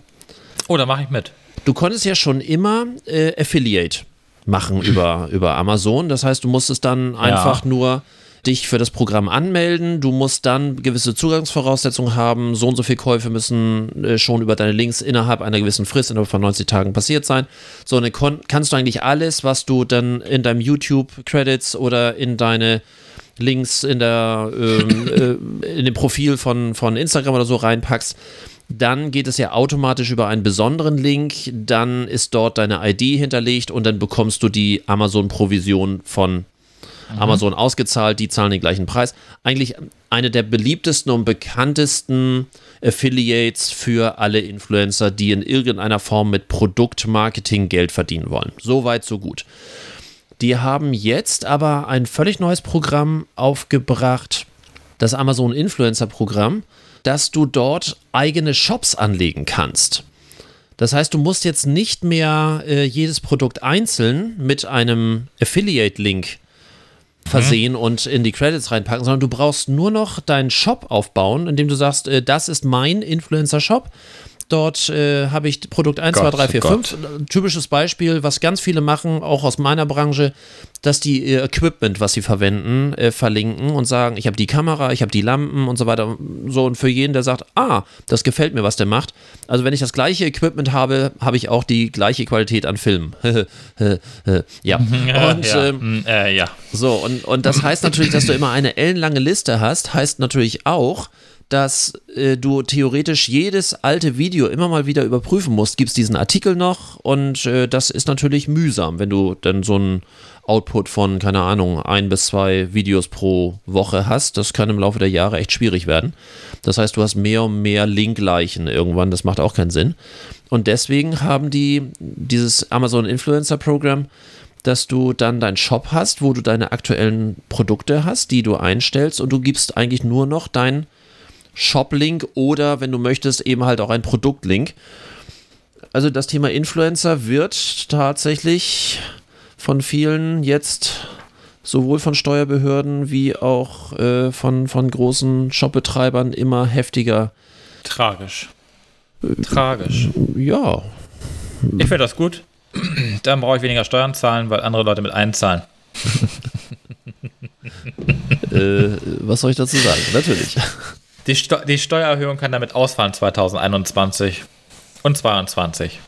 Oh, da mache ich mit. Du konntest ja schon immer äh, Affiliate machen [clears throat] über, über Amazon. Das heißt, du musstest dann einfach nur dich für das Programm anmelden. Du musst dann gewisse Zugangsvoraussetzungen haben. So und so viele Käufe müssen äh, schon über deine Links innerhalb einer gewissen Frist, innerhalb von 90 Tagen passiert sein. So, und dann kannst du eigentlich alles, was du dann in deinem YouTube-Credits oder in deine Links in der ähm, [laughs] äh, in dem Profil von, von Instagram oder so reinpackst, dann geht es ja automatisch über einen besonderen Link, dann ist dort deine ID hinterlegt und dann bekommst du die Amazon-Provision von Amazon ausgezahlt, die zahlen den gleichen Preis. Eigentlich eine der beliebtesten und bekanntesten Affiliates für alle Influencer, die in irgendeiner Form mit Produktmarketing Geld verdienen wollen. So weit, so gut. Die haben jetzt aber ein völlig neues Programm aufgebracht, das Amazon Influencer Programm, dass du dort eigene Shops anlegen kannst. Das heißt, du musst jetzt nicht mehr äh, jedes Produkt einzeln mit einem Affiliate-Link versehen und in die Credits reinpacken, sondern du brauchst nur noch deinen Shop aufbauen, indem du sagst, äh, das ist mein Influencer-Shop. Dort äh, habe ich Produkt 1, 2, Gott, 3, 4, oh 5. Typisches Beispiel, was ganz viele machen, auch aus meiner Branche, dass die ihr Equipment, was sie verwenden, äh, verlinken und sagen, ich habe die Kamera, ich habe die Lampen und so weiter. So und für jeden, der sagt, ah, das gefällt mir, was der macht. Also wenn ich das gleiche Equipment habe, habe ich auch die gleiche Qualität an Filmen. [laughs] [laughs] ja. Und ja. ähm, Hm, äh, ja. so, und, und das heißt natürlich, dass du immer eine ellenlange Liste hast, heißt natürlich auch, dass äh, du theoretisch jedes alte Video immer mal wieder überprüfen musst. Gibt es diesen Artikel noch? Und äh, das ist natürlich mühsam, wenn du dann so einen Output von, keine Ahnung, ein bis zwei Videos pro Woche hast. Das kann im Laufe der Jahre echt schwierig werden. Das heißt, du hast mehr und mehr Linkleichen irgendwann. Das macht auch keinen Sinn. Und deswegen haben die dieses Amazon Influencer Programm dass du dann deinen Shop hast, wo du deine aktuellen Produkte hast, die du einstellst und du gibst eigentlich nur noch deinen Shop-Link oder, wenn du möchtest, eben halt auch einen Produktlink. Also das Thema Influencer wird tatsächlich von vielen jetzt sowohl von Steuerbehörden wie auch äh, von, von großen Shopbetreibern immer heftiger. Tragisch. Tragisch. Ja, Ich finde das gut. [clears throat] Dann brauche ich weniger Steuern zahlen, weil andere Leute mit einzahlen. [laughs] äh, was soll ich dazu sagen? Natürlich. [laughs] Die, Steu die Steuererhöhung kann damit ausfallen 2021 und 2022.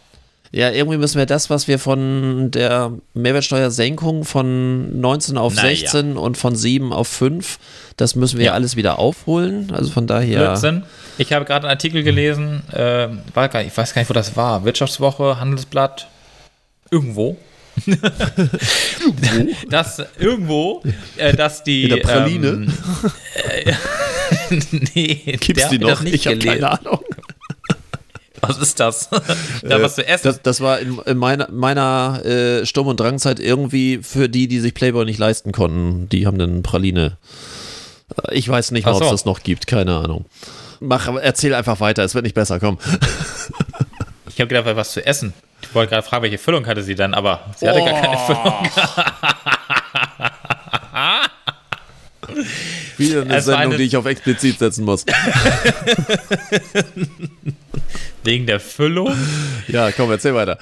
Ja, irgendwie müssen wir das, was wir von der Mehrwertsteuersenkung von 19 auf Na ja. 16 und von 7 auf 5, das müssen wir ja alles wieder aufholen. Also von daher. Blödsinn. Ich habe gerade einen Artikel gelesen, äh, ich weiß gar nicht, wo das war. Wirtschaftswoche, Handelsblatt, irgendwo. Dass irgendwo, äh, dass die. In der Praline? Ähm, äh, [laughs] nee, Gibt's die noch? nicht Ich habe keine Ahnung. Was ist das? [laughs] da was zu essen. Das, das war in, in meiner, meiner äh, Sturm- und Drangzeit irgendwie für die, die sich Playboy nicht leisten konnten. Die haben dann Praline. Äh, Ich weiß nicht mal, ob es das noch gibt. Keine Ahnung. Mach, erzähl einfach weiter. Es wird nicht besser. Komm. [laughs] Ich habe gedacht, was zu essen. Ich wollte gerade fragen, welche Füllung hatte sie dann, aber sie hatte gar keine Füllung. [laughs] Wieder eine Es war Sendung, eine- die ich auf explizit setzen muss. [laughs] Wegen der Füllung? Ja, komm, erzähl weiter.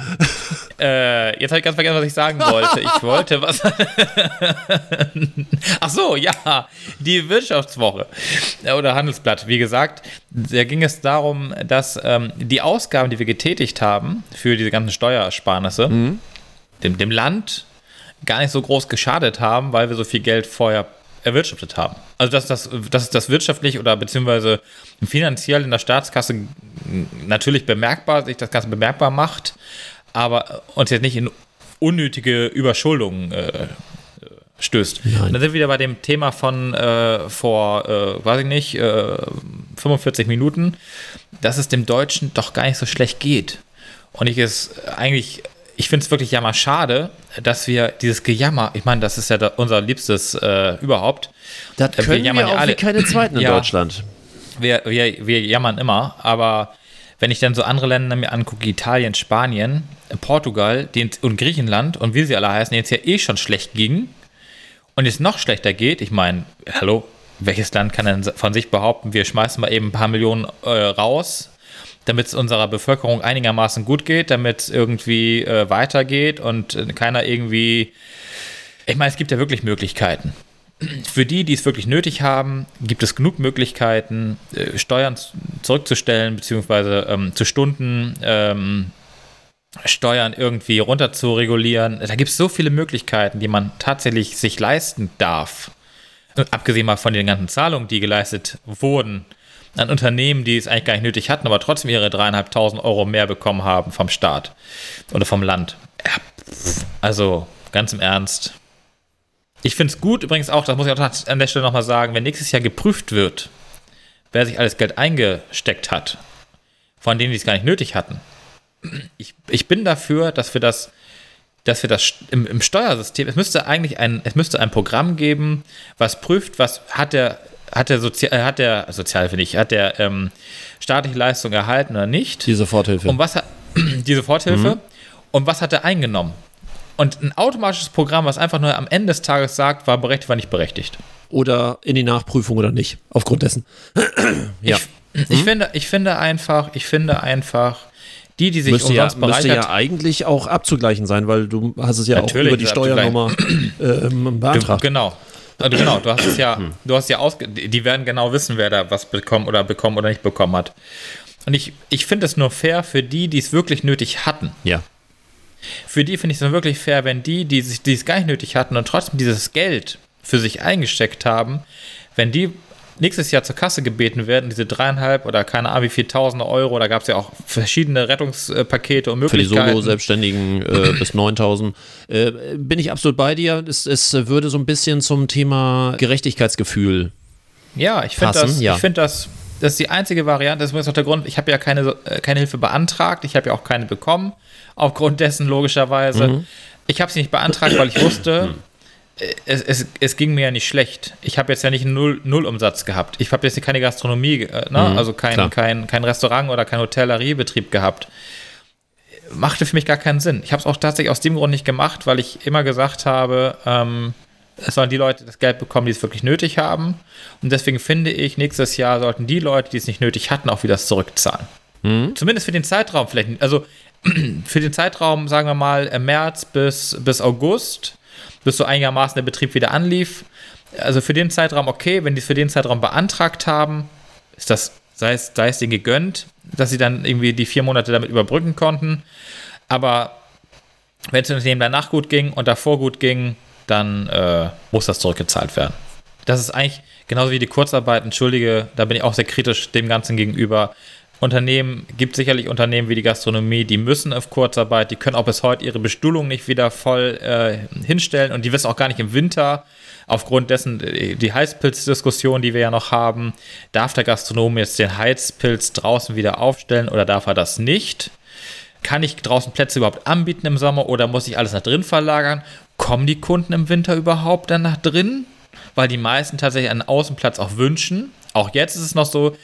Äh, jetzt habe ich ganz vergessen, was ich sagen wollte. Ich [laughs] wollte was. [laughs] Ach so, ja, die Wirtschaftswoche äh, oder Handelsblatt. Wie gesagt, da ging es darum, dass ähm, die Ausgaben, die wir getätigt haben für diese ganzen Steuersparnisse, dem, dem Land gar nicht so groß geschadet haben, weil wir so viel Geld vorher erwirtschaftet haben. Also dass das, dass das wirtschaftlich oder beziehungsweise finanziell in der Staatskasse natürlich bemerkbar, sich das Ganze bemerkbar macht, aber uns jetzt nicht in unnötige Überschuldungen äh, stößt. Nein. Und dann sind wir wieder bei dem Thema von äh, vor, äh, weiß ich nicht, äh, 45 Minuten, dass es dem Deutschen doch gar nicht so schlecht geht. Und ich es eigentlich, ich finde es wirklich jammer schade, dass wir dieses Gejammer, ich meine, das ist ja da unser liebstes äh, überhaupt. Das Äh, können wir, jammern ja auch alle. wie keine Zweiten in Ja. Deutschland. wir, wir, wir jammern immer, aber wenn ich dann so andere Länder mir angucke, Italien, Spanien, Portugal die, und Griechenland und wie sie alle heißen, jetzt ja eh schon schlecht ging und es noch schlechter geht, ich meine, hallo, welches Land kann denn von sich behaupten, wir schmeißen mal eben ein paar Millionen äh, raus, damit es unserer Bevölkerung einigermaßen gut geht, damit es irgendwie äh, weitergeht und äh, keiner irgendwie. Ich meine, es gibt ja wirklich Möglichkeiten. Für die, die es wirklich nötig haben, gibt es genug Möglichkeiten, äh, Steuern zurückzustellen, beziehungsweise ähm, zu Stunden ähm, Steuern irgendwie runter zu regulieren. Da gibt es so viele Möglichkeiten, die man tatsächlich sich leisten darf. Abgesehen mal von den ganzen Zahlungen, die geleistet wurden an Unternehmen, die es eigentlich gar nicht nötig hatten, aber trotzdem ihre dreieinhalbtausend Euro mehr bekommen haben vom Staat oder vom Land. Also ganz im Ernst. Ich finde es gut, übrigens auch, das muss ich auch an der Stelle nochmal sagen, wenn nächstes Jahr geprüft wird, wer sich alles Geld eingesteckt hat, von denen, die es gar nicht nötig hatten. Ich, ich bin dafür, dass wir das, dass wir das im, im Steuersystem, es müsste eigentlich ein, es müsste ein Programm geben, was prüft, was hat der, hat der Sozial, äh, hat der Sozialhilfe nicht, hat der ähm, staatliche Leistung erhalten oder nicht? Die Soforthilfe. Und was hat [clears throat] die Soforthilfe? Und was hat er eingenommen? Und ein automatisches Programm, was einfach nur am Ende des Tages sagt, war berechtigt, war nicht berechtigt. oder in die Nachprüfung oder nicht, aufgrund dessen. [clears throat] ja. Ich, ich, finde, ich finde einfach, ich finde einfach, die, die sich Müsste ja, umsonst müsste bereichert, ja eigentlich auch abzugleichen sein, weil du hast es ja Natürlich auch über die Steuernummer [clears throat] ähm, beantragt. genau. Also genau, du hast es ja, du hast ja ausge die werden genau wissen, wer da was bekommen oder bekommen oder nicht bekommen hat. Und ich, ich finde es nur fair für die, die es wirklich nötig hatten. Ja. Für die finde ich es nur wirklich fair, wenn die, die, sich, die es gar nicht nötig hatten und trotzdem dieses Geld für sich eingesteckt haben, wenn die nächstes Jahr zur Kasse gebeten werden, diese dreieinhalb oder keine Ahnung wie viel Tausende Euro, da gab es ja auch verschiedene Rettungspakete und Für die Möglichkeiten. Solo-Selbstständigen äh, [laughs] bis 9000. Äh, bin ich absolut bei dir. Es, es würde so ein bisschen zum Thema Gerechtigkeitsgefühl. Ja, ich finde das, ja. ich finde das, das ist die einzige Variante. Das ist übrigens auch der Grund, ich habe ja keine, äh, keine Hilfe beantragt, ich habe ja auch keine bekommen, aufgrund dessen logischerweise. Mhm. Ich habe sie nicht beantragt, weil ich wusste, [clears throat] äh, es, es, es ging mir ja nicht schlecht. Ich habe jetzt ja nicht einen Null, Nullumsatz gehabt. Ich habe jetzt keine Gastronomie, äh, ne? also kein, Mhm, klar. kein, kein Restaurant oder kein Hotelleriebetrieb gehabt. Machte für mich gar keinen Sinn. Ich habe es auch tatsächlich aus dem Grund nicht gemacht, weil ich immer gesagt habe, ähm, es sollen die Leute das Geld bekommen, die es wirklich nötig haben. Und deswegen finde ich, nächstes Jahr sollten die Leute, die es nicht nötig hatten, auch wieder zurückzahlen. Zumindest für den Zeitraum vielleicht. Also [clears throat] für den Zeitraum, sagen wir mal, äh, März bis, bis August, bis so einigermaßen der Betrieb wieder anlief. Also für den Zeitraum okay, wenn die es für den Zeitraum beantragt haben, ist das, sei es, sei es denen gegönnt, dass sie dann irgendwie die vier Monate damit überbrücken konnten. Aber wenn es dem Unternehmen danach gut ging und davor gut ging, dann äh, muss das zurückgezahlt werden. Das ist eigentlich genauso wie die Kurzarbeit, entschuldige, da bin ich auch sehr kritisch dem Ganzen gegenüber. Unternehmen, gibt sicherlich Unternehmen wie die Gastronomie, die müssen auf Kurzarbeit, die können auch bis heute ihre Bestuhlung nicht wieder voll äh, hinstellen und die wissen auch gar nicht im Winter, aufgrund dessen, äh, die Heizpilzdiskussion, die wir ja noch haben, darf der Gastronom jetzt den Heizpilz draußen wieder aufstellen oder darf er das nicht? Kann ich draußen Plätze überhaupt anbieten im Sommer oder muss ich alles nach drin verlagern? Kommen die Kunden im Winter überhaupt dann nach drin? Weil die meisten tatsächlich einen Außenplatz auch wünschen. Auch jetzt ist es noch so,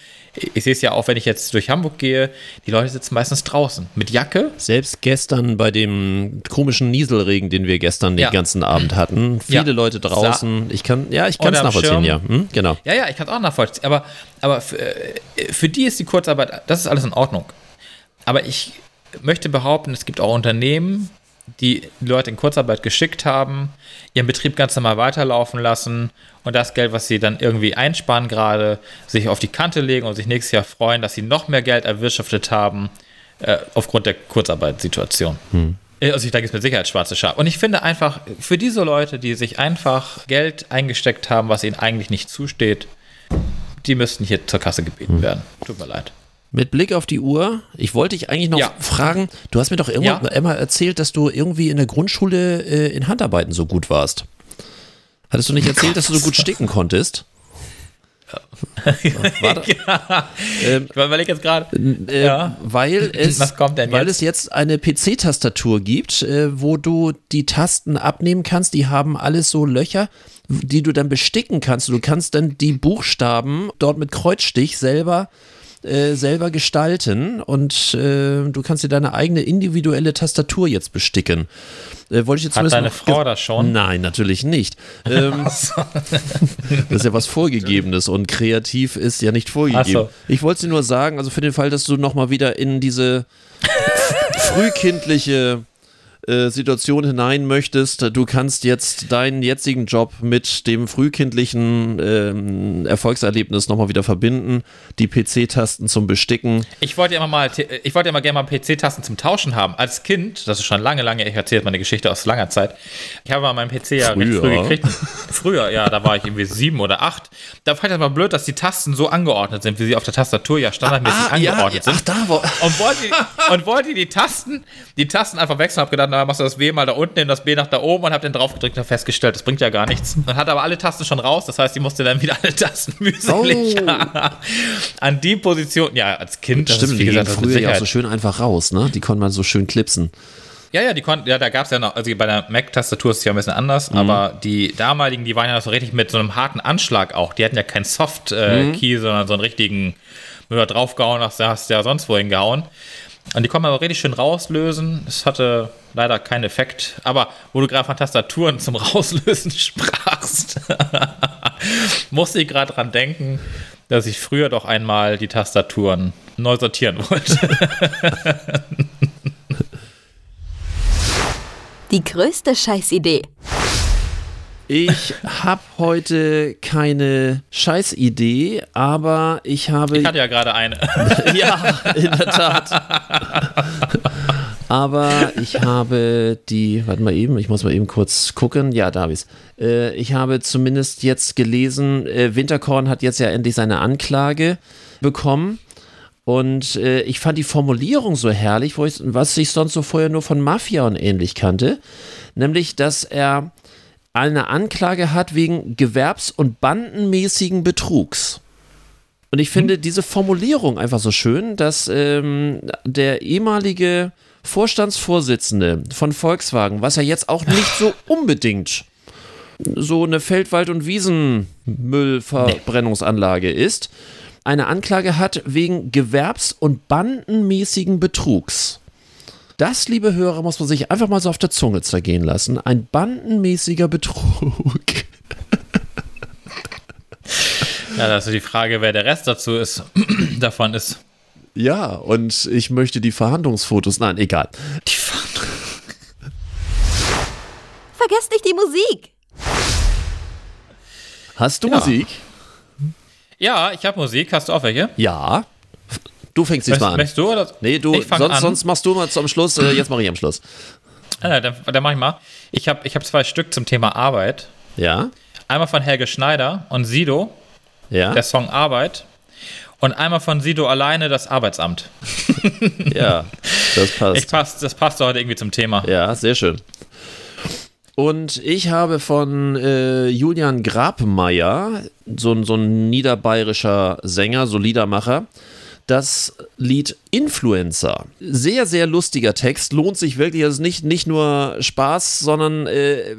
ich sehe es ja auch, wenn ich jetzt durch Hamburg gehe, die Leute sitzen meistens draußen mit Jacke. Selbst gestern bei dem komischen Nieselregen, den wir gestern Ja. den ganzen Abend hatten, viele Ja. Leute draußen. Ich kann, ja, ich kann es nachvollziehen, Schirm. ja. Hm? Genau. Ja, ja, ich kann es auch nachvollziehen. Aber, aber für, äh, für die ist die Kurzarbeit, das ist alles in Ordnung. aber ich möchte behaupten, es gibt auch Unternehmen, die Leute in Kurzarbeit geschickt haben, ihren Betrieb ganz normal weiterlaufen lassen und das Geld, was sie dann irgendwie einsparen gerade, sich auf die Kante legen und sich nächstes Jahr freuen, dass sie noch mehr Geld erwirtschaftet haben äh, aufgrund der Kurzarbeitssituation. Hm. Also da gibt es mit Sicherheit schwarze Schafe. Und ich finde einfach, für diese Leute, die sich einfach Geld eingesteckt haben, was ihnen eigentlich nicht zusteht, die müssten hier zur Kasse gebeten hm. werden. Tut mir leid. Mit Blick auf die Uhr, ich wollte dich eigentlich noch ja. fragen, du hast mir doch irgendwann ja. einmal erzählt, dass du irgendwie in der Grundschule äh, in Handarbeiten so gut warst. Hattest du nicht erzählt, dass du so gut sticken konntest? [laughs] War da, ja. Ähm, ich überlege jetzt gerade. Äh, ja. Weil [laughs] es, Was kommt denn weil jetzt? es jetzt eine PC-Tastatur gibt, äh, wo du die Tasten abnehmen kannst. Die haben alles so Löcher, die du dann besticken kannst. Du kannst dann die Buchstaben dort mit Kreuzstich selber äh, selber gestalten und äh, du kannst dir deine eigene individuelle Tastatur jetzt besticken. Äh, wollte ich jetzt Hat deine Frau das schon? Nein, natürlich nicht. [laughs] Ähm, [laughs] das ist ja was Vorgegebenes und kreativ ist ja nicht vorgegeben. So. Ich wollte dir nur sagen, also für den Fall, dass du nochmal wieder in diese [laughs] frühkindliche äh, Situation hinein möchtest, du kannst jetzt deinen jetzigen Job mit dem frühkindlichen ähm, Erfolgserlebnis nochmal wieder verbinden, die PC-Tasten zum Besticken. Ich wollte ja mal, ich wollte mal gerne mal PC-Tasten zum Tauschen haben. Als Kind, das ist schon lange, lange, ich erzähle meine Geschichte aus langer Zeit. Ich habe mal meinen PC ja früher. recht früh gekriegt. Früher, ja, da war ich irgendwie sieben oder acht. Da fand ich das mal blöd, dass die Tasten so angeordnet sind, wie sie auf der Tastatur ja standardmäßig ah, ah, angeordnet ja, sind. Ach, da wo und wollte, und wollte die Tasten, die Tasten einfach wechseln, habe gedacht, na, machst du das W mal da unten, nimm das B nach da oben und habe den drauf gedrückt und festgestellt, das bringt ja gar nichts. Und hatte aber alle Tasten schon raus, das heißt, ich musste dann wieder alle Tasten [laughs] mühselig oh. an die Position, ja, als Kind. Das stimmt, ist, wie die gesagt, früher ja auch so schön einfach raus, ne? Die konnte man so schön klipsen. Ja, ja, die konnten, ja, da gab es ja noch, also bei der Mac-Tastatur ist es ja ein bisschen anders, mhm. aber die damaligen, die waren ja so richtig mit so einem harten Anschlag auch. Die hatten ja keinen Soft-Key, äh, mhm. sondern so einen richtigen, wenn du da draufgehauen hast, hast du ja sonst wohin gehauen. Und die konnte man aber richtig schön rauslösen. Es hatte leider keinen Effekt. Aber wo du gerade von Tastaturen [laughs] zum Rauslösen [laughs] sprachst, [laughs] musste ich gerade dran denken, dass ich früher doch einmal die Tastaturen neu sortieren wollte. Die größte Scheißidee. Ich habe heute keine Scheißidee, aber ich habe. Ich hatte ja gerade eine. [laughs] ja, in der Tat. aber ich habe die, warte mal eben, ich muss mal eben kurz gucken. Ja, da habe ich es. Äh, ich habe zumindest jetzt gelesen, äh, Winterkorn hat jetzt ja endlich seine Anklage bekommen. Und äh, ich fand die Formulierung so herrlich, ich, was ich sonst so vorher nur von Mafia und ähnlich kannte. Nämlich, dass er eine Anklage hat wegen gewerbs- und bandenmäßigen Betrugs. Und ich finde hm. diese Formulierung einfach so schön, dass ähm, der ehemalige Vorstandsvorsitzende von Volkswagen, was ja jetzt auch nicht so [laughs] unbedingt so eine Feldwald- und Wiesenmüllverbrennungsanlage ist, eine Anklage hat wegen gewerbs- und bandenmäßigen Betrugs. Das, liebe Hörer, muss man sich einfach mal so auf der Zunge zergehen lassen. Ein bandenmäßiger Betrug. Ja, das ist die Frage, wer der Rest dazu ist, [clears throat] davon ist. Ja, und ich möchte die Verhandlungsfotos. Nein, egal. Die Verhandlung. Vergesst nicht die Musik. Hast du ja. Musik? Ja, ich habe Musik. Hast du auch welche? Ja. Du fängst diesmal an. Möchtest du oder? Nee, du, sonst, sonst, machst du mal zum Schluss. Äh, jetzt mache ich am Schluss. Ah, dann, dann mache ich mal. Ich habe ich hab zwei Stück zum Thema Arbeit. Ja. Einmal von Helge Schneider und Sido. Ja. Der Song Arbeit. Und einmal von Sido alleine das Arbeitsamt. [laughs] ja, das [laughs] passt. Ich pass, das passt heute irgendwie zum Thema. Ja, sehr schön. Und ich habe von äh, Julian Grabmeier, so, so ein niederbayerischer Sänger, so Liedermacher, das Lied Influencer. Sehr, sehr lustiger Text, lohnt sich wirklich. Also nicht, nicht nur Spaß, sondern äh,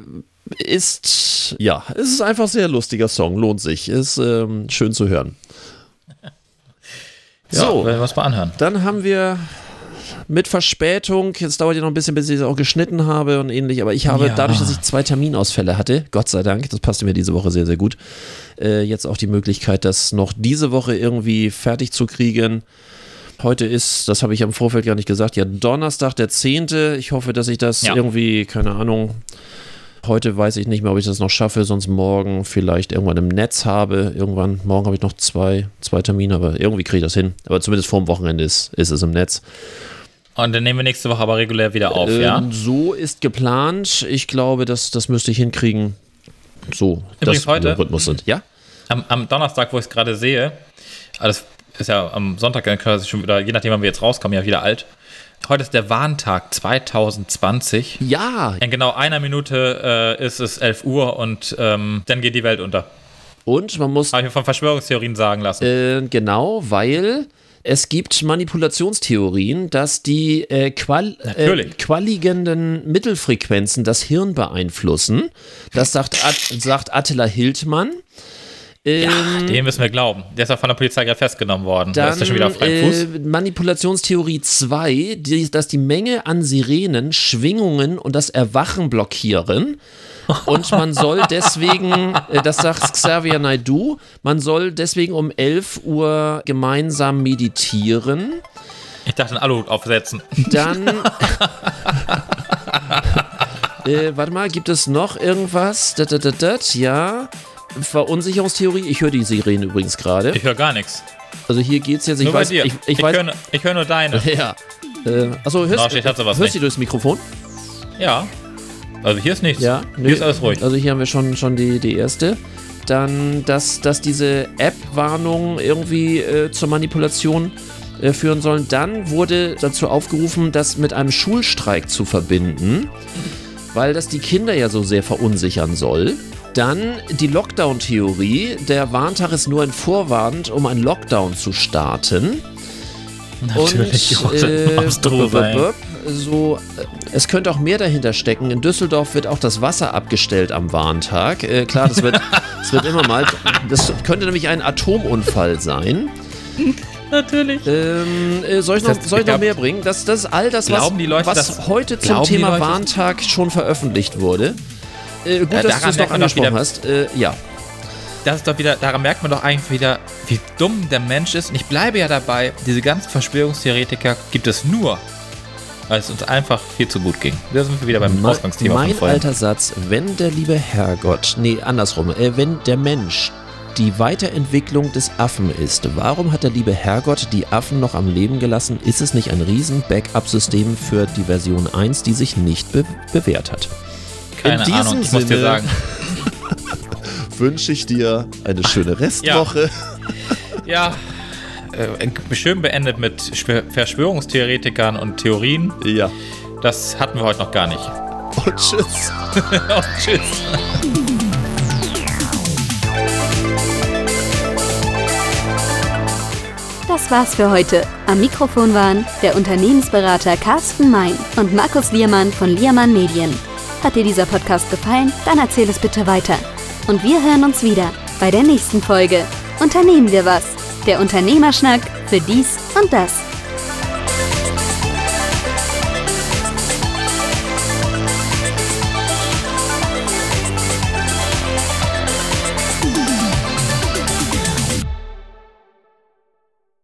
ist, ja, es ist einfach sehr lustiger Song, lohnt sich. Ist ähm, schön zu hören. [laughs] Ja, so, was mal anhören. Dann haben wir mit Verspätung. Jetzt dauert ja noch ein bisschen, bis ich es auch geschnitten habe und ähnlich. Aber ich habe ja. dadurch, dass ich zwei Terminausfälle hatte, Gott sei Dank, das passte mir diese Woche sehr, sehr gut, äh, jetzt auch die Möglichkeit, das noch diese Woche irgendwie fertig zu kriegen. Heute ist, das habe ich am Vorfeld gar nicht gesagt, ja Donnerstag, der 10. Ich hoffe, dass ich das Ja. irgendwie, keine Ahnung, heute weiß ich nicht mehr, ob ich das noch schaffe, sonst morgen vielleicht irgendwann im Netz habe. Irgendwann, morgen habe ich noch zwei, zwei Termine, aber irgendwie kriege ich das hin. Aber zumindest vorm Wochenende ist, ist es im Netz. Und dann nehmen wir nächste Woche aber regulär wieder auf, ja? Ähm, so ist geplant. Ich glaube, das, das müsste ich hinkriegen. So, Übrigens dass wir heute- Rhythmus sind. Ja? Am, am Donnerstag, wo ich es gerade sehe, aber das ist ja am Sonntag dann quasi schon wieder, je nachdem, wann wir jetzt rauskommen, ja wieder alt. Heute ist der Warntag 2020. Ja, In genau einer Minute äh, ist es 11 Uhr und ähm, dann geht die Welt unter. und man muss Habe ich mir von Verschwörungstheorien sagen lassen. Äh, genau, weil es gibt Manipulationstheorien, dass die äh, qual äh, qualigenden Mittelfrequenzen das Hirn beeinflussen. Das sagt, At sagt Attila Hildmann. Ähm, Dem müssen wir glauben. Der ist ja von der Polizei gerade festgenommen worden. da dann ist er schon wieder auf freiem Fuß. äh, Manipulationstheorie 2, die, dass die Menge an Sirenen Schwingungen und das Erwachen blockieren. Und man soll deswegen, äh, das sagt Xavier Naidu, man soll deswegen um 11 Uhr gemeinsam meditieren. Ich dachte, einen Aluhut aufsetzen. Dann. [laughs] äh, warte mal, gibt es noch irgendwas? Dat, dat, dat, ja. Verunsicherungstheorie. Ich höre die Sirene übrigens gerade. Ich höre gar nichts. Also hier geht's jetzt. Ich Nur weiß, bei dir. ich, ich weiß. höre nur, ich hör nur deine. [laughs] Ja. Äh, achso, hörst, sowas hörst du durchs Mikrofon? Ja. Also hier ist nichts. Ja. Hier ist alles ruhig. Also hier haben wir schon, schon die, die erste. Dann, dass, dass diese App-Warnungen irgendwie äh, zur Manipulation äh, führen sollen. Dann wurde dazu aufgerufen, das mit einem Schulstreik zu verbinden, weil das die Kinder ja so sehr verunsichern soll. Dann die Lockdown-Theorie. Der Warntag ist nur ein Vorwand, um einen Lockdown zu starten. Natürlich. Und, äh, so, äh, es könnte auch mehr dahinter stecken. In Düsseldorf wird auch das Wasser abgestellt am Warntag. Äh, klar, das wird, [laughs] das wird immer mal. Das könnte nämlich ein Atomunfall sein. [laughs] Natürlich. Ähm, äh, soll ich noch, soll ich ich noch mehr bringen? Das, das ist all das, was, die Leute, was heute zum Thema Leute- Warntag schon veröffentlicht wurde. Äh, gut, Ja, dass du es noch angesprochen wieder- hast. Äh, ja. Das ist doch wieder, daran merkt man doch eigentlich wieder, wie dumm der Mensch ist. Und ich bleibe ja dabei, diese ganzen Verschwörungstheoretiker gibt es nur, weil es uns einfach viel zu gut ging. Da sind wir wieder beim Mein, Ausgangsthema mein von alter Satz, wenn der liebe Herrgott, nee, andersrum, äh, wenn der Mensch die Weiterentwicklung des Affen ist, warum hat der liebe Herrgott die Affen noch am Leben gelassen? Ist es nicht ein riesen Backup-System für die Version 1, die sich nicht be bewährt hat? Keine In Ahnung, ich muss dir sagen. [laughs] Wünsche ich dir eine schöne Restwoche. Ja, äh, schön beendet mit Schw- Verschwörungstheoretikern und Theorien. Ja. Das hatten wir heute noch gar nicht. Und tschüss. Und [laughs] tschüss. Das war's für heute. Am Mikrofon waren der Unternehmensberater Carsten Mein und Markus Liermann von Liermann Medien. Hat dir dieser Podcast gefallen? Dann erzähl es bitte weiter. Und wir hören uns wieder bei der nächsten Folge. Unternehmen wir was? Der Unternehmerschnack für dies und das.